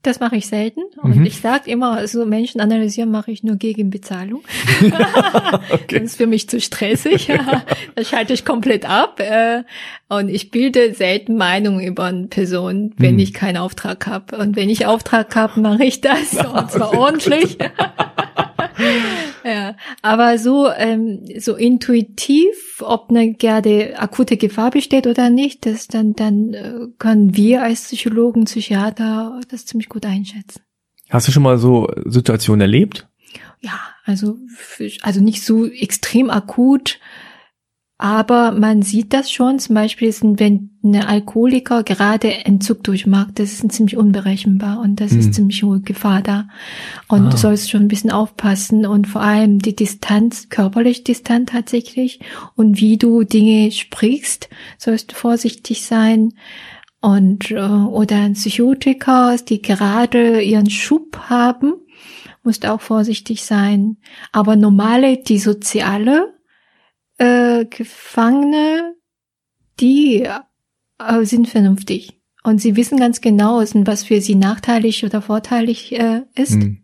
S2: Das mache ich selten und
S1: Mhm.
S2: ich sage immer, so Menschen analysieren mache ich nur gegen Bezahlung.
S1: Okay.
S2: Das ist für mich zu stressig. das schalte ich komplett ab. äh, Und ich bilde selten Meinungen über eine Person, wenn
S1: Hm.
S2: ich keinen Auftrag habe. Und wenn ich Auftrag habe, mache ich das und zwar ordentlich. Ja, aber so ähm, so intuitiv, ob eine gerade akute Gefahr besteht oder nicht, das dann dann äh, können wir als Psychologen, Psychiater das ziemlich gut einschätzen.
S1: Hast du schon mal so Situationen erlebt?
S2: Ja, also, also nicht so extrem akut, aber man sieht das schon. Zum Beispiel ist, ein- wenn ein Alkoholiker gerade Entzug durchmacht, das ist ziemlich unberechenbar und das
S1: Hm.
S2: ist ziemlich hohe Gefahr da. Und
S1: Ah.
S2: du sollst schon ein bisschen aufpassen und vor allem die Distanz, körperlich Distanz tatsächlich und wie du Dinge sprichst, sollst du vorsichtig sein. Und äh, oder ein Psychotiker, die gerade ihren Schub haben, musst auch vorsichtig sein. Aber normale, die soziale äh, Gefangene, die äh, sind vernünftig. Und sie wissen ganz genau, was für sie nachteilig oder vorteilig äh, ist.
S1: Hm.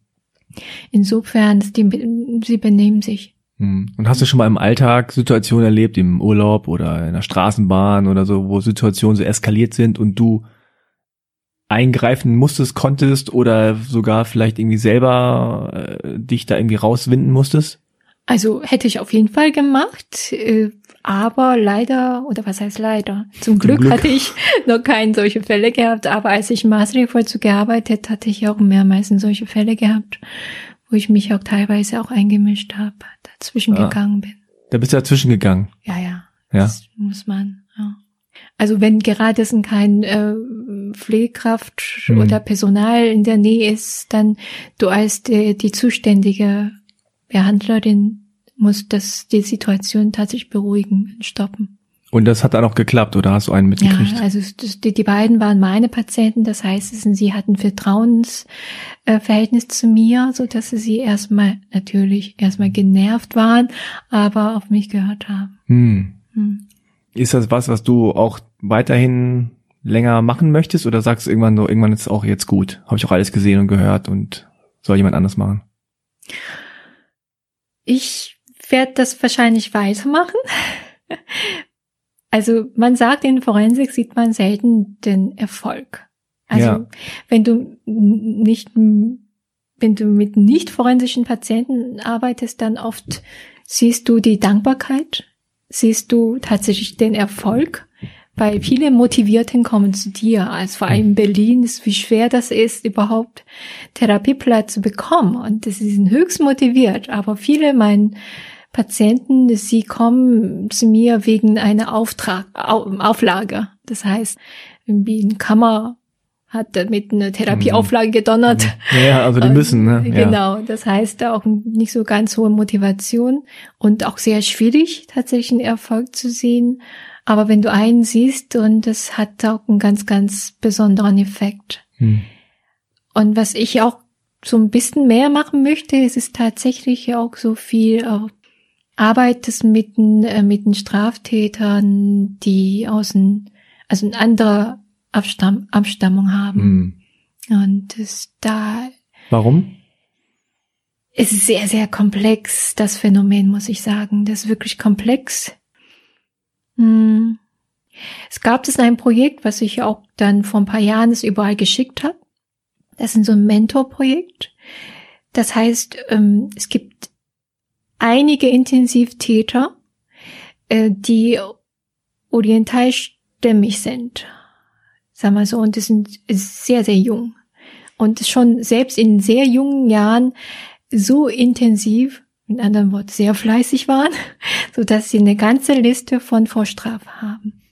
S2: Insofern, die, sie benehmen sich.
S1: Hm. Und hast du schon mal im Alltag Situationen erlebt, im Urlaub oder in der Straßenbahn oder so, wo Situationen so eskaliert sind und du eingreifen musstest, konntest oder sogar vielleicht irgendwie selber äh, dich da irgendwie rauswinden musstest?
S2: Also hätte ich auf jeden Fall gemacht, äh, aber leider, oder was heißt leider? Zum Glück,
S1: Glück.
S2: hatte ich noch keine solche Fälle gehabt, aber als ich Maßregelvollzug gearbeitet, hatte ich auch mehrmals solche Fälle gehabt, wo ich mich auch teilweise auch eingemischt habe, dazwischen
S1: Ah.
S2: gegangen bin.
S1: Da bist du dazwischen gegangen.
S2: Ja, ja.
S1: Ja.
S2: Das muss man, ja. Also wenn gerade es kein äh, Pflegekraft
S1: Hm.
S2: oder Personal in der Nähe ist, dann du als die, die zuständige Behandlerin musst das die Situation tatsächlich beruhigen, stoppen.
S1: Und das hat dann auch geklappt, oder hast du einen mitgekriegt?
S2: Ja, also die, die beiden waren meine Patienten, das heißt, sie hatten Vertrauensverhältnis äh, zu mir, so dass sie erstmal natürlich erstmal genervt waren, aber auf mich gehört haben.
S1: Hm.
S2: Hm.
S1: Ist das was, was du auch weiterhin länger machen möchtest oder sagst du irgendwann so, irgendwann ist es auch jetzt gut? Habe ich auch alles gesehen und gehört und soll jemand anders machen?
S2: Ich werde das wahrscheinlich weitermachen. Also man sagt, in Forensik sieht man selten den Erfolg. Also ja. wenn du nicht, wenn du mit nicht forensischen Patienten arbeitest, dann oft siehst du die Dankbarkeit, siehst du tatsächlich den Erfolg, weil viele Motivierten kommen zu dir, als vor allem in Berlin ist, wie schwer das ist, überhaupt Therapieplatz zu bekommen. Und sie sind höchst motiviert, aber viele meinen, Patienten, sie kommen zu mir wegen einer Auftrag, Auflage. Das heißt, irgendwie ein Kammer hat mit einer Therapieauflage mhm. gedonnert.
S1: Ja, also die müssen, ne?
S2: Ja. Genau, das heißt auch nicht so ganz hohe Motivation und auch sehr schwierig, tatsächlich einen Erfolg zu sehen. Aber wenn du einen siehst und das hat auch einen ganz, ganz besonderen Effekt. Hm. Und was ich auch so ein bisschen mehr machen möchte, es ist tatsächlich auch so viel arbeitest mit, äh, mit den Straftätern, die aus ein, also eine andere Abstamm, Abstammung haben. Mhm. Und das da.
S1: Warum?
S2: Es ist sehr, sehr komplex, das Phänomen, muss ich sagen. Das ist wirklich komplex. Hm. Es gab es ein Projekt, was ich auch dann vor ein paar Jahren es überall geschickt habe. Das ist so ein Mentorprojekt. Das heißt, ähm, es gibt einige Intensivtäter, äh, die orientalstämmig sind. Sag mal so, und die sind sehr, sehr jung. Und schon selbst in sehr jungen Jahren so intensiv, in anderen Worten sehr fleißig waren, so dass sie eine ganze Liste von Vorstrafen haben.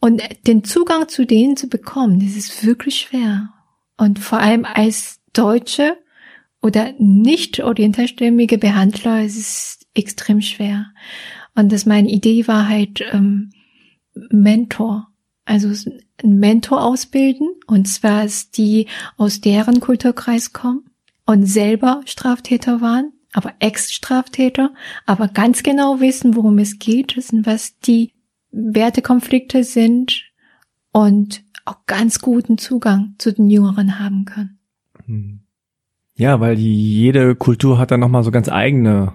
S2: Und den Zugang zu denen zu bekommen, das ist wirklich schwer. Und vor allem als Deutsche oder nicht orientalstämmige Behandler, es ist extrem schwer. Und das meine Idee war halt ähm, Mentor, also ein Mentor ausbilden, und zwar ist die aus deren Kulturkreis kommen und selber Straftäter waren, aber Ex-Straftäter, aber ganz genau wissen, worum es geht, wissen, was die Wertekonflikte sind und auch ganz guten Zugang zu den Jüngeren haben können. Hm.
S1: Ja, weil die, jede Kultur hat dann nochmal so ganz eigene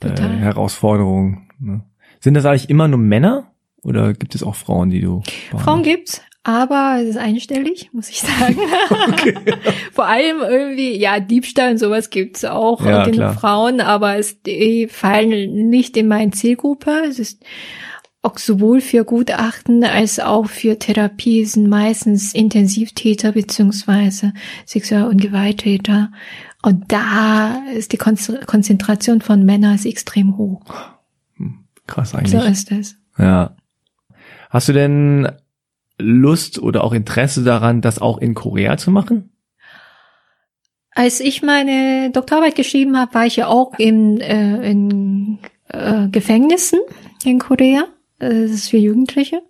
S1: äh, Herausforderungen. Ne? Sind das eigentlich immer nur Männer oder gibt es auch Frauen, die du?
S2: Frauen gibt's, aber es ist einstellig, muss ich sagen. Okay. Vor allem irgendwie, ja, Diebstahl und sowas gibt's auch ja, den klar. Frauen, aber es die fallen nicht in meine Zielgruppe. Es ist auch sowohl für Gutachten als auch für Therapie sind meistens Intensivtäter beziehungsweise Sexual- und Gewalttäter. Und da ist die Konzentration von Männern extrem hoch.
S1: Hm, krass eigentlich.
S2: So ist es.
S1: Ja. Hast du denn Lust oder auch Interesse daran, das auch in Korea zu machen?
S2: Als ich meine Doktorarbeit geschrieben habe, war ich ja auch in, äh, in äh, Gefängnissen in Korea das ist für Jugendliche.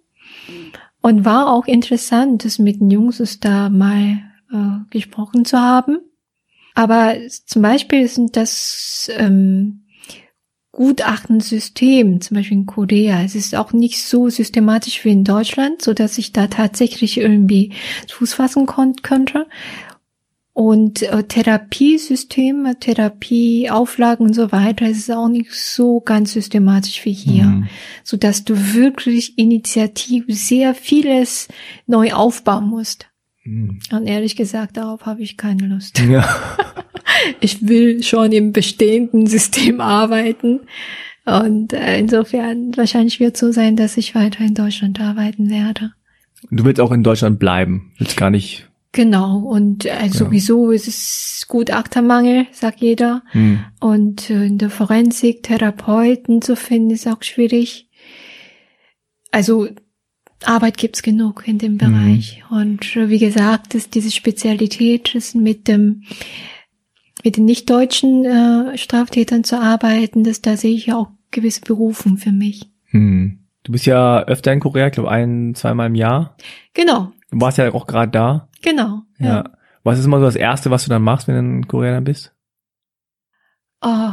S2: Und war auch interessant, das mit den Jungs da mal äh, gesprochen zu haben. Aber zum Beispiel sind das ähm, Gutachtensystem, zum Beispiel in Korea, es ist auch nicht so systematisch wie in Deutschland, so dass ich da tatsächlich irgendwie Fuß fassen könnte. Und äh, Therapiesysteme, Therapieauflagen und so weiter, ist auch nicht so ganz systematisch wie hier, mhm. so dass du wirklich initiativ sehr vieles neu aufbauen musst. Mhm. Und ehrlich gesagt, darauf habe ich keine Lust. Ja. ich will schon im bestehenden System arbeiten. Und äh, insofern wahrscheinlich wird es so sein, dass ich weiter in Deutschland arbeiten werde.
S1: Du willst auch in Deutschland bleiben, willst gar nicht
S2: Genau, und äh, sowieso ist es Gutachtermangel, sagt jeder. Hm. Und äh, in der Forensik Therapeuten zu finden, ist auch schwierig. Also Arbeit gibt's genug in dem Bereich. Hm. Und äh, wie gesagt, ist diese Spezialität ist mit dem mit den nicht-deutschen äh, Straftätern zu arbeiten, das da sehe ich ja auch gewisse Berufen für mich.
S1: Hm. Du bist ja öfter in Korea, ich glaube ein, zweimal im Jahr.
S2: Genau.
S1: Du warst ja auch gerade da.
S2: Genau.
S1: Ja. ja. Was ist immer so das Erste, was du dann machst, wenn du in Korea dann bist?
S2: Oh,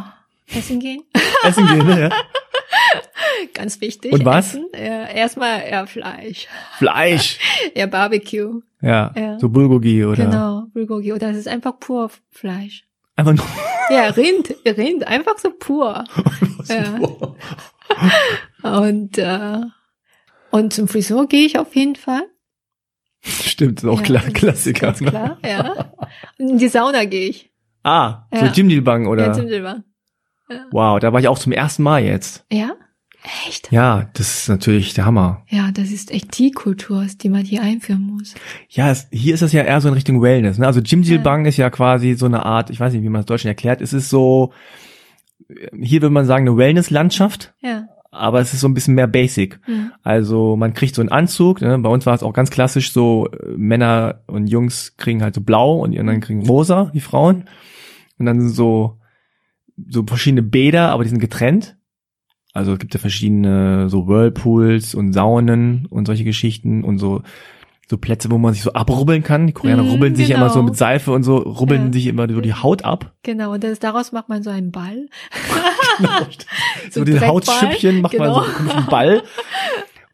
S2: essen gehen.
S1: essen gehen, ne? ja.
S2: Ganz wichtig.
S1: Und was?
S2: Essen. Ja, erstmal ja, Fleisch.
S1: Fleisch.
S2: Ja, Barbecue.
S1: Ja,
S2: Ja.
S1: so Bulgogi oder
S2: Genau, Bulgogi. Oder es ist einfach pur Fleisch.
S1: einfach nur
S2: Ja, Rind, Rind, einfach so pur. Ja. Und, äh, und zum Friseur gehe ich auf jeden Fall.
S1: Stimmt, ist auch
S2: ja,
S1: klar, Klassiker. Ne?
S2: klar, ja. Und in die Sauna gehe ich.
S1: Ah, so
S2: Ja.
S1: Jimdilbang
S2: Ja,
S1: oder?
S2: zum Silber.
S1: Wow, da war ich auch zum ersten Mal jetzt.
S2: Ja? Echt?
S1: Ja, das ist natürlich der Hammer.
S2: Ja, das ist echt die Kultur, die man hier einführen muss.
S1: Ja, es, hier ist das ja eher so in Richtung Wellness. Ne? Also Jimjilbang ist ja quasi so eine Art, ich weiß nicht, wie man das Deutsch erklärt, es ist so, hier würde man sagen, eine Wellness-Landschaft,
S2: Ja.
S1: Aber es ist so ein bisschen mehr basic.
S2: Hm.
S1: Also man kriegt so einen Anzug, ne? bei uns war es auch ganz klassisch so, äh, Männer und Jungs kriegen halt so blau und die anderen kriegen rosa, die Frauen. Und dann sind so, so verschiedene Bäder, aber die sind getrennt. Also es gibt ja verschiedene so Whirlpools und Saunen und solche Geschichten und so so Plätze, wo man sich so abrubbeln kann. Die Koreaner
S2: Mhm,
S1: rubbeln sich ja immer so
S2: genau.
S1: mit Seife und so, rubbeln
S2: Ja.
S1: sich immer so die Haut ab.
S2: Genau, und das, daraus macht man so einen Ball.
S1: so
S2: ein
S1: diese
S2: Dreckball.
S1: Hautschüppchen macht man so
S2: Genau.
S1: einen komischen Ball.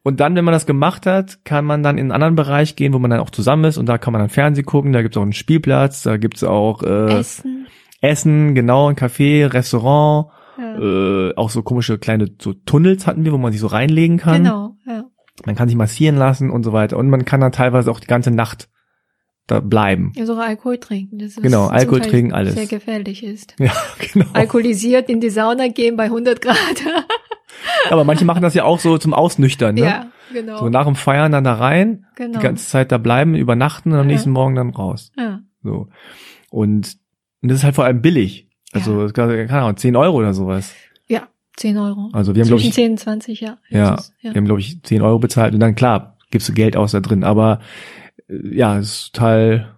S1: Und dann, wenn man das gemacht hat, kann man dann in einen anderen Bereich gehen, wo man dann auch zusammen ist und da kann man dann Fernsehen gucken, da gibt's auch einen Spielplatz, da gibt's auch äh,
S2: Essen.
S1: Essen, genau, ein Café, Restaurant,
S2: Ja.
S1: äh, auch so komische kleine so Tunnels hatten wir, wo man sich so reinlegen kann.
S2: Genau, ja.
S1: Man kann sich massieren lassen und so weiter. Und man kann dann teilweise auch die ganze Nacht da bleiben.
S2: Ja, sogar Alkohol trinken. Das ist
S1: Genau, Alkohol
S2: Teil
S1: trinken, alles.
S2: Sehr gefährlich ist.
S1: Ja, genau.
S2: Alkoholisiert in die Sauna gehen bei 100 Grad.
S1: Aber manche machen das ja auch so zum Ausnüchtern, ne?
S2: Ja, genau.
S1: So nach dem Feiern dann da rein,
S2: genau.
S1: die ganze Zeit da bleiben, übernachten und am
S2: Ja.
S1: nächsten Morgen dann raus.
S2: ja.
S1: So. Und, und das ist halt vor allem billig. Also, keine Ahnung, 10 Euro oder sowas.
S2: Ja, 10 Euro.
S1: Also wir haben, glaube ich,
S2: 10 und 20, ja.
S1: ja,
S2: höchstens,
S1: wir haben, glaube ich, 10 Euro bezahlt und dann, klar, gibst du Geld aus da drin. Aber äh, ja, es ist total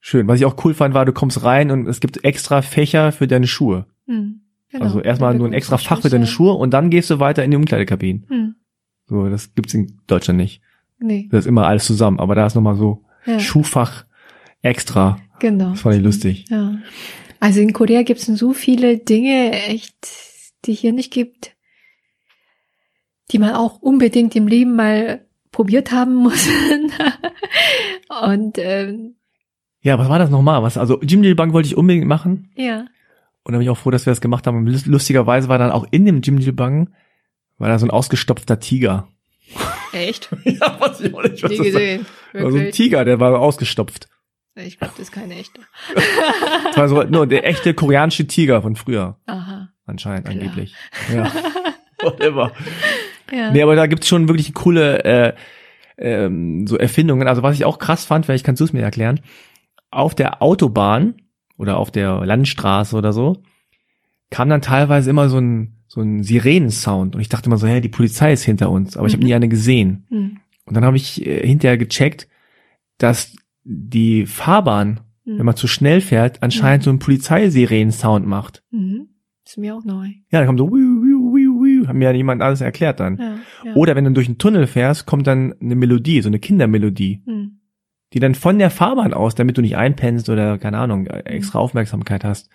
S1: schön. Was ich auch cool fand, war, du kommst rein und es gibt extra Fächer für deine Schuhe.
S2: Hm, genau.
S1: Also erstmal nur ein extra Fach für deine
S2: Schüsse.
S1: Schuhe und dann gehst du weiter in die Umkleidekabinen.
S2: Hm,
S1: So, das gibt's in Deutschland nicht.
S2: nee.
S1: Das ist immer alles zusammen, aber da ist nochmal so
S2: Ja,
S1: Schuhfach extra.
S2: genau.
S1: Das fand ich lustig.
S2: Ja. Also in Korea gibt es so viele Dinge, echt, die hier nicht gibt, die man auch unbedingt im Leben mal probiert haben muss. Und ähm,
S1: Ja, was war das nochmal? Was, also Jimjilbang wollte ich unbedingt machen
S2: ja,
S1: und da bin ich auch froh, dass wir das gemacht haben. Lustigerweise war dann auch in dem Jimjilbang war da so ein ausgestopfter Tiger.
S2: echt?
S1: ja, was ich auch nicht, was
S2: Nie
S1: das war.
S2: gesehen.
S1: War so ein. Tiger, der war ausgestopft.
S2: Ich glaube, das ist keine echte.
S1: Das war so nur der echte koreanische Tiger von früher.
S2: Aha.
S1: Anscheinend,
S2: Klar.
S1: angeblich. Ja. Whatever.
S2: Ja.
S1: Nee, aber da gibt's schon wirklich coole äh, ähm, so Erfindungen. Also was ich auch krass fand, vielleicht kannst du es mir erklären, auf der Autobahn oder auf der Landstraße oder so, kam dann teilweise immer so ein so ein Sirenensound und ich dachte immer so, hä, die Polizei ist hinter uns, aber ich habe
S2: Mhm.
S1: nie eine gesehen.
S2: Hm.
S1: Und dann habe ich äh, hinterher gecheckt, dass die Fahrbahn,
S2: Hm.
S1: wenn man zu schnell fährt, anscheinend so einen Polizeisirenensound macht.
S2: Mhm. Ist mir auch neu.
S1: Ja, dann kommt so, wiu, wiu, wiu, wiu, hat mir ja jemand alles erklärt dann.
S2: Ja, ja.
S1: Oder wenn du durch einen Tunnel fährst, kommt dann eine Melodie, so eine Kindermelodie,
S2: Hm.
S1: die dann von der Fahrbahn aus, damit du nicht einpennst oder keine Ahnung, extra Aufmerksamkeit hast.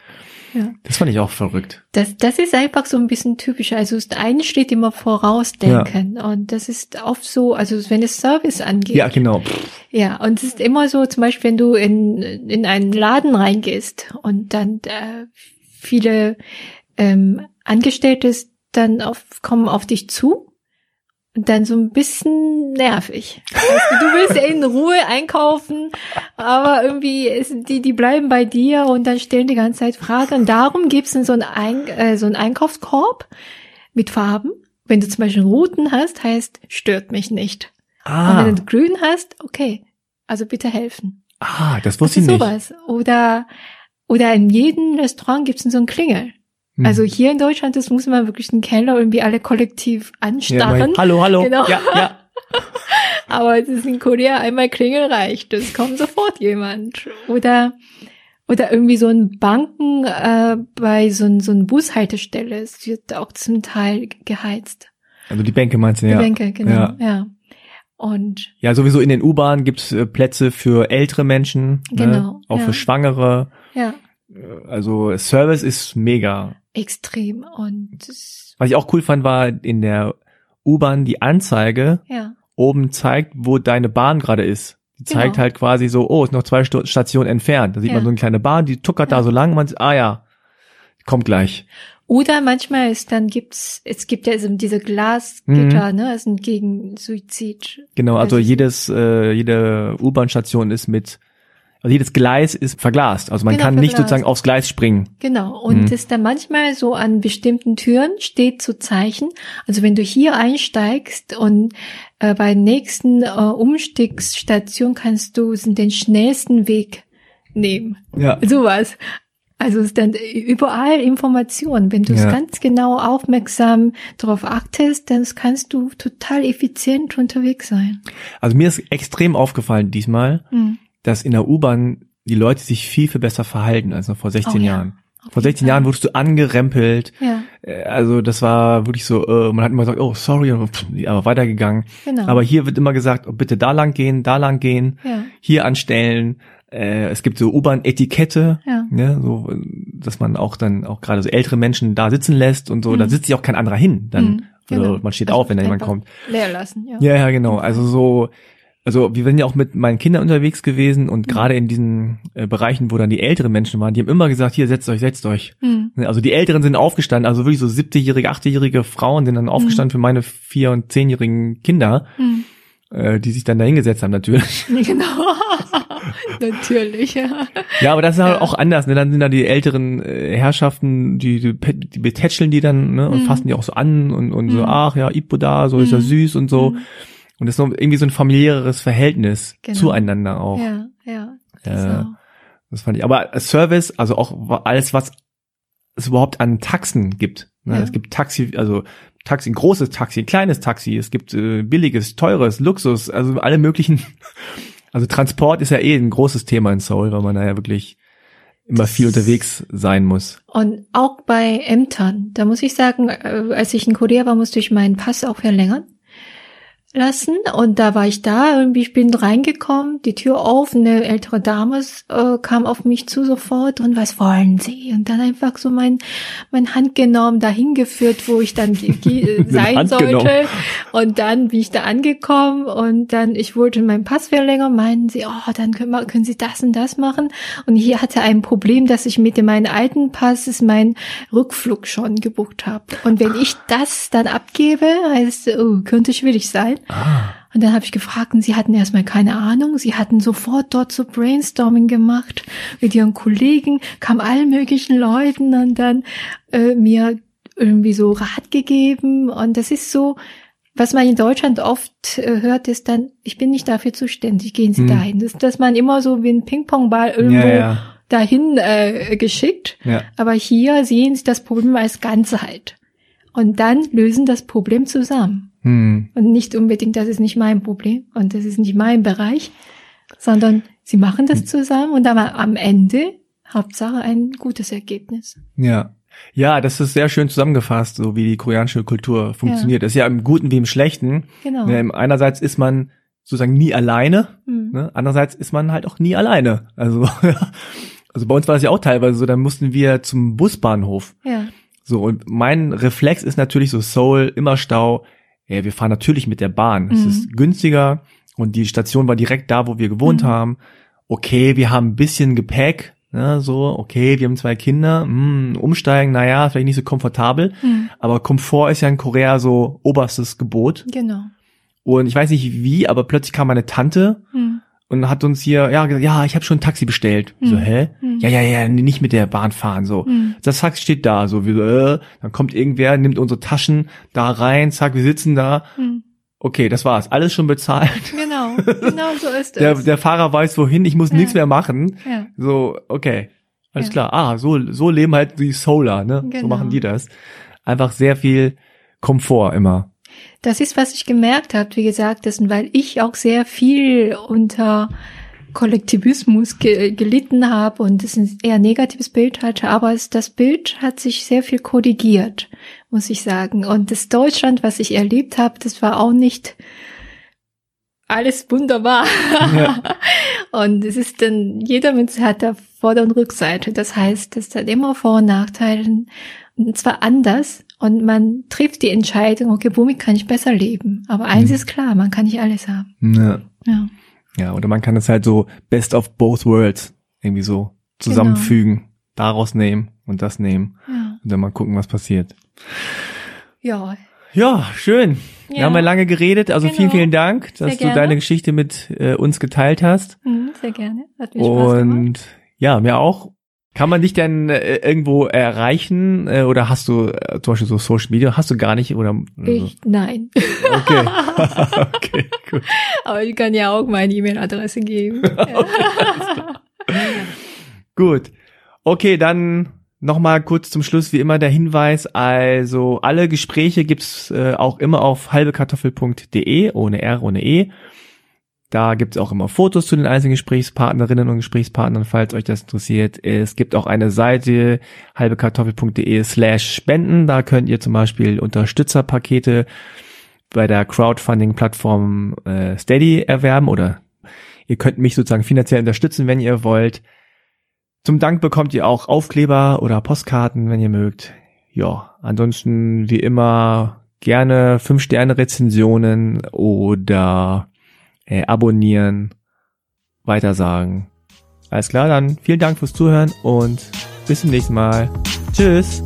S2: Ja.
S1: Das fand ich auch verrückt.
S2: Das, das ist einfach so ein bisschen typisch. Also das eine steht immer vorausdenken. Und das ist oft so, also wenn es Service angeht.
S1: Ja, genau.
S2: Ja, und es ist immer so, zum Beispiel, wenn du in, in einen Laden reingehst und dann äh, viele ähm, Angestellte dann auf, kommen auf dich zu und dann so ein bisschen nervig. Du, willst ja in Ruhe einkaufen, aber irgendwie ist, die, die bleiben bei dir und dann stellen die ganze Zeit Fragen. Und darum gibt's dann so einen, Ein, äh, so einen Einkaufskorb mit Farben. Wenn du zum Beispiel roten hast, heißt, stört mich nicht. Und
S1: Ah,
S2: wenn du grün hast, okay. Also bitte helfen.
S1: ah, das wusste
S2: ist
S1: ich nicht.
S2: sowas. Oder, oder in jedem Restaurant gibt es so einen Klingel.
S1: Hm.
S2: Also hier in Deutschland, das muss man wirklich den Keller irgendwie alle kollektiv
S1: ja,
S2: anstarren.
S1: mein, hallo, hallo.
S2: Genau.
S1: Ja, ja.
S2: Aber es ist in Korea einmal Klingel reicht. Es kommt sofort jemand. Oder, oder irgendwie so ein Banken äh, bei so ein, so ein Bushaltestelle. Es wird auch zum Teil geheizt.
S1: Also die Bänke meinst du,
S2: Die
S1: ja.
S2: Bänke, genau.
S1: Ja.
S2: Ja. Und
S1: Ja, sowieso in den U-Bahnen gibt's äh, Plätze für ältere Menschen, ne?
S2: Genau,
S1: auch
S2: ja.
S1: für Schwangere.
S2: ja.
S1: Also Service ist mega.
S2: Extrem und
S1: Was ich auch cool fand, war in der U-Bahn die Anzeige
S2: ja,
S1: oben zeigt, wo deine Bahn gerade ist. Die zeigt
S2: Genau.
S1: halt quasi so, oh, ist noch zwei Stationen entfernt. Da sieht
S2: Ja.
S1: man so eine kleine Bahn, die tuckert
S2: Ja.
S1: da so lang, man sieht, ah ja, kommt gleich.
S2: Oder manchmal ist dann gibt's, es gibt ja so diese Glasgitter, ne, also gegen Suizid.
S1: Genau, also jedes, äh, jede U-Bahn-Station ist mit, also jedes Gleis ist verglast. Also man
S2: Genau,
S1: kann nicht
S2: verglast.
S1: sozusagen aufs Gleis springen.
S2: Genau. Und
S1: Mhm.
S2: es ist dann manchmal so an bestimmten Türen steht zu Zeichen. Also wenn du hier einsteigst und äh, bei der nächsten äh, Umstiegsstation kannst du den schnellsten Weg nehmen.
S1: Ja.
S2: Sowas. Also es ist dann überall Informationen. Wenn du es
S1: Ja.
S2: ganz genau aufmerksam darauf achtest, dann kannst du total effizient unterwegs sein.
S1: Also mir ist extrem aufgefallen diesmal,
S2: Mhm.
S1: Dass in der U-Bahn die Leute sich viel, viel besser verhalten als noch vor 16
S2: Oh ja,
S1: Jahren.
S2: Auf
S1: Vor
S2: jeden
S1: 16 Jahren wurdest du angerempelt.
S2: Ja,
S1: Äh, Also das war wirklich so, äh, man hat immer gesagt, oh sorry, aber weitergegangen.
S2: genau.
S1: Aber hier wird immer gesagt, oh, bitte da lang gehen, da lang gehen,
S2: ja,
S1: hier anstellen. Äh, es gibt so U-Bahn-Etikette,
S2: ja.
S1: ne, so, dass man auch dann auch gerade so ältere Menschen da sitzen lässt und so.
S2: Mhm.
S1: Da sitzt sich auch kein anderer hin. Dann
S2: Mhm,
S1: also
S2: genau.
S1: man steht
S2: Also
S1: auf, wenn da jemand kommt.
S2: Leer lassen, ja.
S1: Ja, ja, genau. Also so, also wir sind ja auch mit meinen Kindern unterwegs gewesen und
S2: Mhm.
S1: gerade in diesen äh, Bereichen, wo dann die älteren Menschen waren, die haben immer gesagt, hier setzt euch, setzt euch.
S2: Mhm.
S1: Ne, Also die Älteren sind aufgestanden, also wirklich so 70-jährige, 80-jährige Frauen sind dann aufgestanden für meine vier- und zehnjährigen Kinder,
S2: Mhm.
S1: äh, die sich dann da hingesetzt haben natürlich.
S2: Genau. Natürlich, ja.
S1: Ja, aber das ist halt
S2: Ja.
S1: auch anders. Ne? Dann sind da die älteren äh, Herrschaften, die, die, die betätscheln die dann ne? und
S2: Mhm.
S1: fassen die auch so an und, und so,
S2: Mhm.
S1: ach ja, Ipo da, so ist er
S2: Mhm.
S1: süß und so. Und das ist noch irgendwie so ein familiäres Verhältnis
S2: Genau.
S1: zueinander auch.
S2: Ja, ja. Das
S1: Äh,
S2: auch.
S1: Das fand ich. Aber Service, also auch alles, was es überhaupt an Taxen gibt. Ne?
S2: Ja.
S1: Es gibt Taxi, also Taxi, ein großes Taxi, ein kleines Taxi, es gibt äh, billiges, teures, Luxus, also alle möglichen. Also Transport ist ja eh ein großes Thema in Seoul, weil man da ja wirklich immer viel unterwegs sein muss.
S2: Und auch bei Ämtern, da muss ich sagen, äh, als ich in Korea war, musste ich meinen Pass auch verlängern lassen. Und da war ich da, irgendwie, ich bin reingekommen, die Tür auf, eine ältere Dame äh, kam auf mich zu sofort und was wollen Sie? Und dann einfach so mein, mein Hand genommen, dahin geführt, wo ich dann sein
S1: Hand
S2: sollte.
S1: genommen.
S2: Und dann bin ich da angekommen und dann, ich wollte meinen Pass verlängern, meinen sie, oh, dann können, wir, können Sie das und das machen. Und hier hatte ein Problem, dass ich mit meinem alten Pass ist mein Rückflug schon gebucht habe. Und wenn ich das dann abgebe, heißt, oh, könnte schwierig sein.
S1: Ah.
S2: Und dann habe ich gefragt und sie hatten erstmal keine Ahnung. Sie hatten sofort dort so Brainstorming gemacht mit ihren Kollegen, kam allen möglichen Leuten und dann äh, mir irgendwie so Rat gegeben. Und das ist so, was man in Deutschland oft äh, hört, ist dann, ich bin nicht dafür zuständig, gehen Sie
S1: Hm.
S2: dahin. Das, dass man immer so wie ein Ping-Pong-Ball irgendwo
S1: Ja, ja,
S2: dahin äh, geschickt.
S1: ja.
S2: Aber hier sehen sie das Problem als Ganzheit. Und dann lösen das Problem zusammen.
S1: Hm.
S2: Und nicht unbedingt, das ist nicht mein Problem und das ist nicht mein Bereich, sondern sie machen das zusammen und dann am Ende Hauptsache ein gutes Ergebnis.
S1: Ja. Ja, das ist sehr schön zusammengefasst, so wie die koreanische Kultur funktioniert. Das ist ja im Guten wie im Schlechten.
S2: Genau.
S1: Ne, einerseits ist man sozusagen nie alleine,
S2: Hm.
S1: ne? andererseits ist man halt auch nie alleine. Also, also bei uns war das ja auch teilweise so, dann mussten wir zum Busbahnhof.
S2: Ja,
S1: So, und mein Reflex ist natürlich so Seoul, immer Stau. Ja, wir fahren natürlich mit der Bahn. Es
S2: Mhm.
S1: ist günstiger und die Station war direkt da, wo wir gewohnt
S2: Mhm.
S1: haben. Okay, wir haben ein bisschen Gepäck, ne, so, okay, wir haben zwei Kinder, hm, umsteigen, naja, vielleicht nicht so komfortabel,
S2: Hm.
S1: aber Komfort ist ja in Korea so oberstes Gebot.
S2: genau.
S1: Und ich weiß nicht wie, aber plötzlich kam meine Tante
S2: Hm.
S1: Und hat uns hier, ja, gesagt, ja, ich habe schon ein Taxi bestellt.
S2: Mhm.
S1: So, hä?
S2: Mhm.
S1: Ja, ja, ja, nicht mit der Bahn fahren, so.
S2: Hm.
S1: Das Taxi steht da, so, wie, so, äh, dann kommt irgendwer, nimmt unsere Taschen da rein, zack, wir sitzen da.
S2: Hm.
S1: Okay, das war's, alles schon bezahlt.
S2: Genau, genau so ist
S1: Der,
S2: es.
S1: der Fahrer weiß wohin, ich muss
S2: Ja.
S1: nichts mehr machen.
S2: ja.
S1: So, okay, alles
S2: Ja.
S1: klar. Ah, so, so leben halt die Solar, ne? So
S2: Genau.
S1: machen die das. Einfach sehr viel Komfort immer.
S2: Das ist, was ich gemerkt habe, wie gesagt, das, weil ich auch sehr viel unter Kollektivismus ge gelitten habe und es ein eher negatives Bild hatte, aber es, das Bild hat sich sehr viel korrigiert, muss ich sagen. Und das Deutschland, was ich erlebt habe, das war auch nicht alles wunderbar.
S1: Ja.
S2: Und es ist dann, jeder Mensch hat da Vorder- und Rückseite. Das heißt, es hat immer Vor- und Nachteile. zwar anders und man trifft die Entscheidung, okay, womit kann ich besser leben? Aber eins
S1: Mhm.
S2: ist klar, man kann nicht alles haben.
S1: Ja.
S2: Ja.
S1: ja, oder man kann es halt so best of both worlds irgendwie so zusammenfügen, daraus nehmen und das nehmen
S2: Ja.
S1: und dann mal gucken, was passiert.
S2: Ja.
S1: Ja, schön. Wir
S2: Ja.
S1: haben ja lange geredet, also vielen,
S2: Genau.
S1: vielen Dank, dass
S2: Sehr
S1: du
S2: gerne.
S1: deine Geschichte mit äh, uns geteilt hast.
S2: Mhm, sehr gerne. Hat mir Spaß gemacht.
S1: Und ja, mir auch. Kann man dich denn äh, irgendwo erreichen äh, oder hast du äh, zum Beispiel so Social Media? Hast du gar nicht oder?
S2: Ich, nein.
S1: Okay. okay, gut.
S2: Aber ich kann ja auch meine E-Mail-Adresse geben.
S1: Gut. Okay, dann nochmal kurz zum Schluss wie immer der Hinweis. Also alle Gespräche gibt's äh, auch immer auf halbekartoffel.de, ohne R, ohne E. Da gibt's auch immer Fotos zu den einzelnen Gesprächspartnerinnen und Gesprächspartnern, falls euch das interessiert. Es gibt auch eine Seite halbekartoffel.de slash spenden. Da könnt ihr zum Beispiel Unterstützerpakete bei der Crowdfunding-Plattform äh, Steady erwerben oder ihr könnt mich sozusagen finanziell unterstützen, wenn ihr wollt. Zum Dank bekommt ihr auch Aufkleber oder Postkarten, wenn ihr mögt. Ja, ansonsten wie immer gerne 5-Sterne-Rezensionen oder äh, abonnieren, weitersagen. Alles klar, dann vielen Dank fürs Zuhören und bis zum nächsten Mal. Tschüss!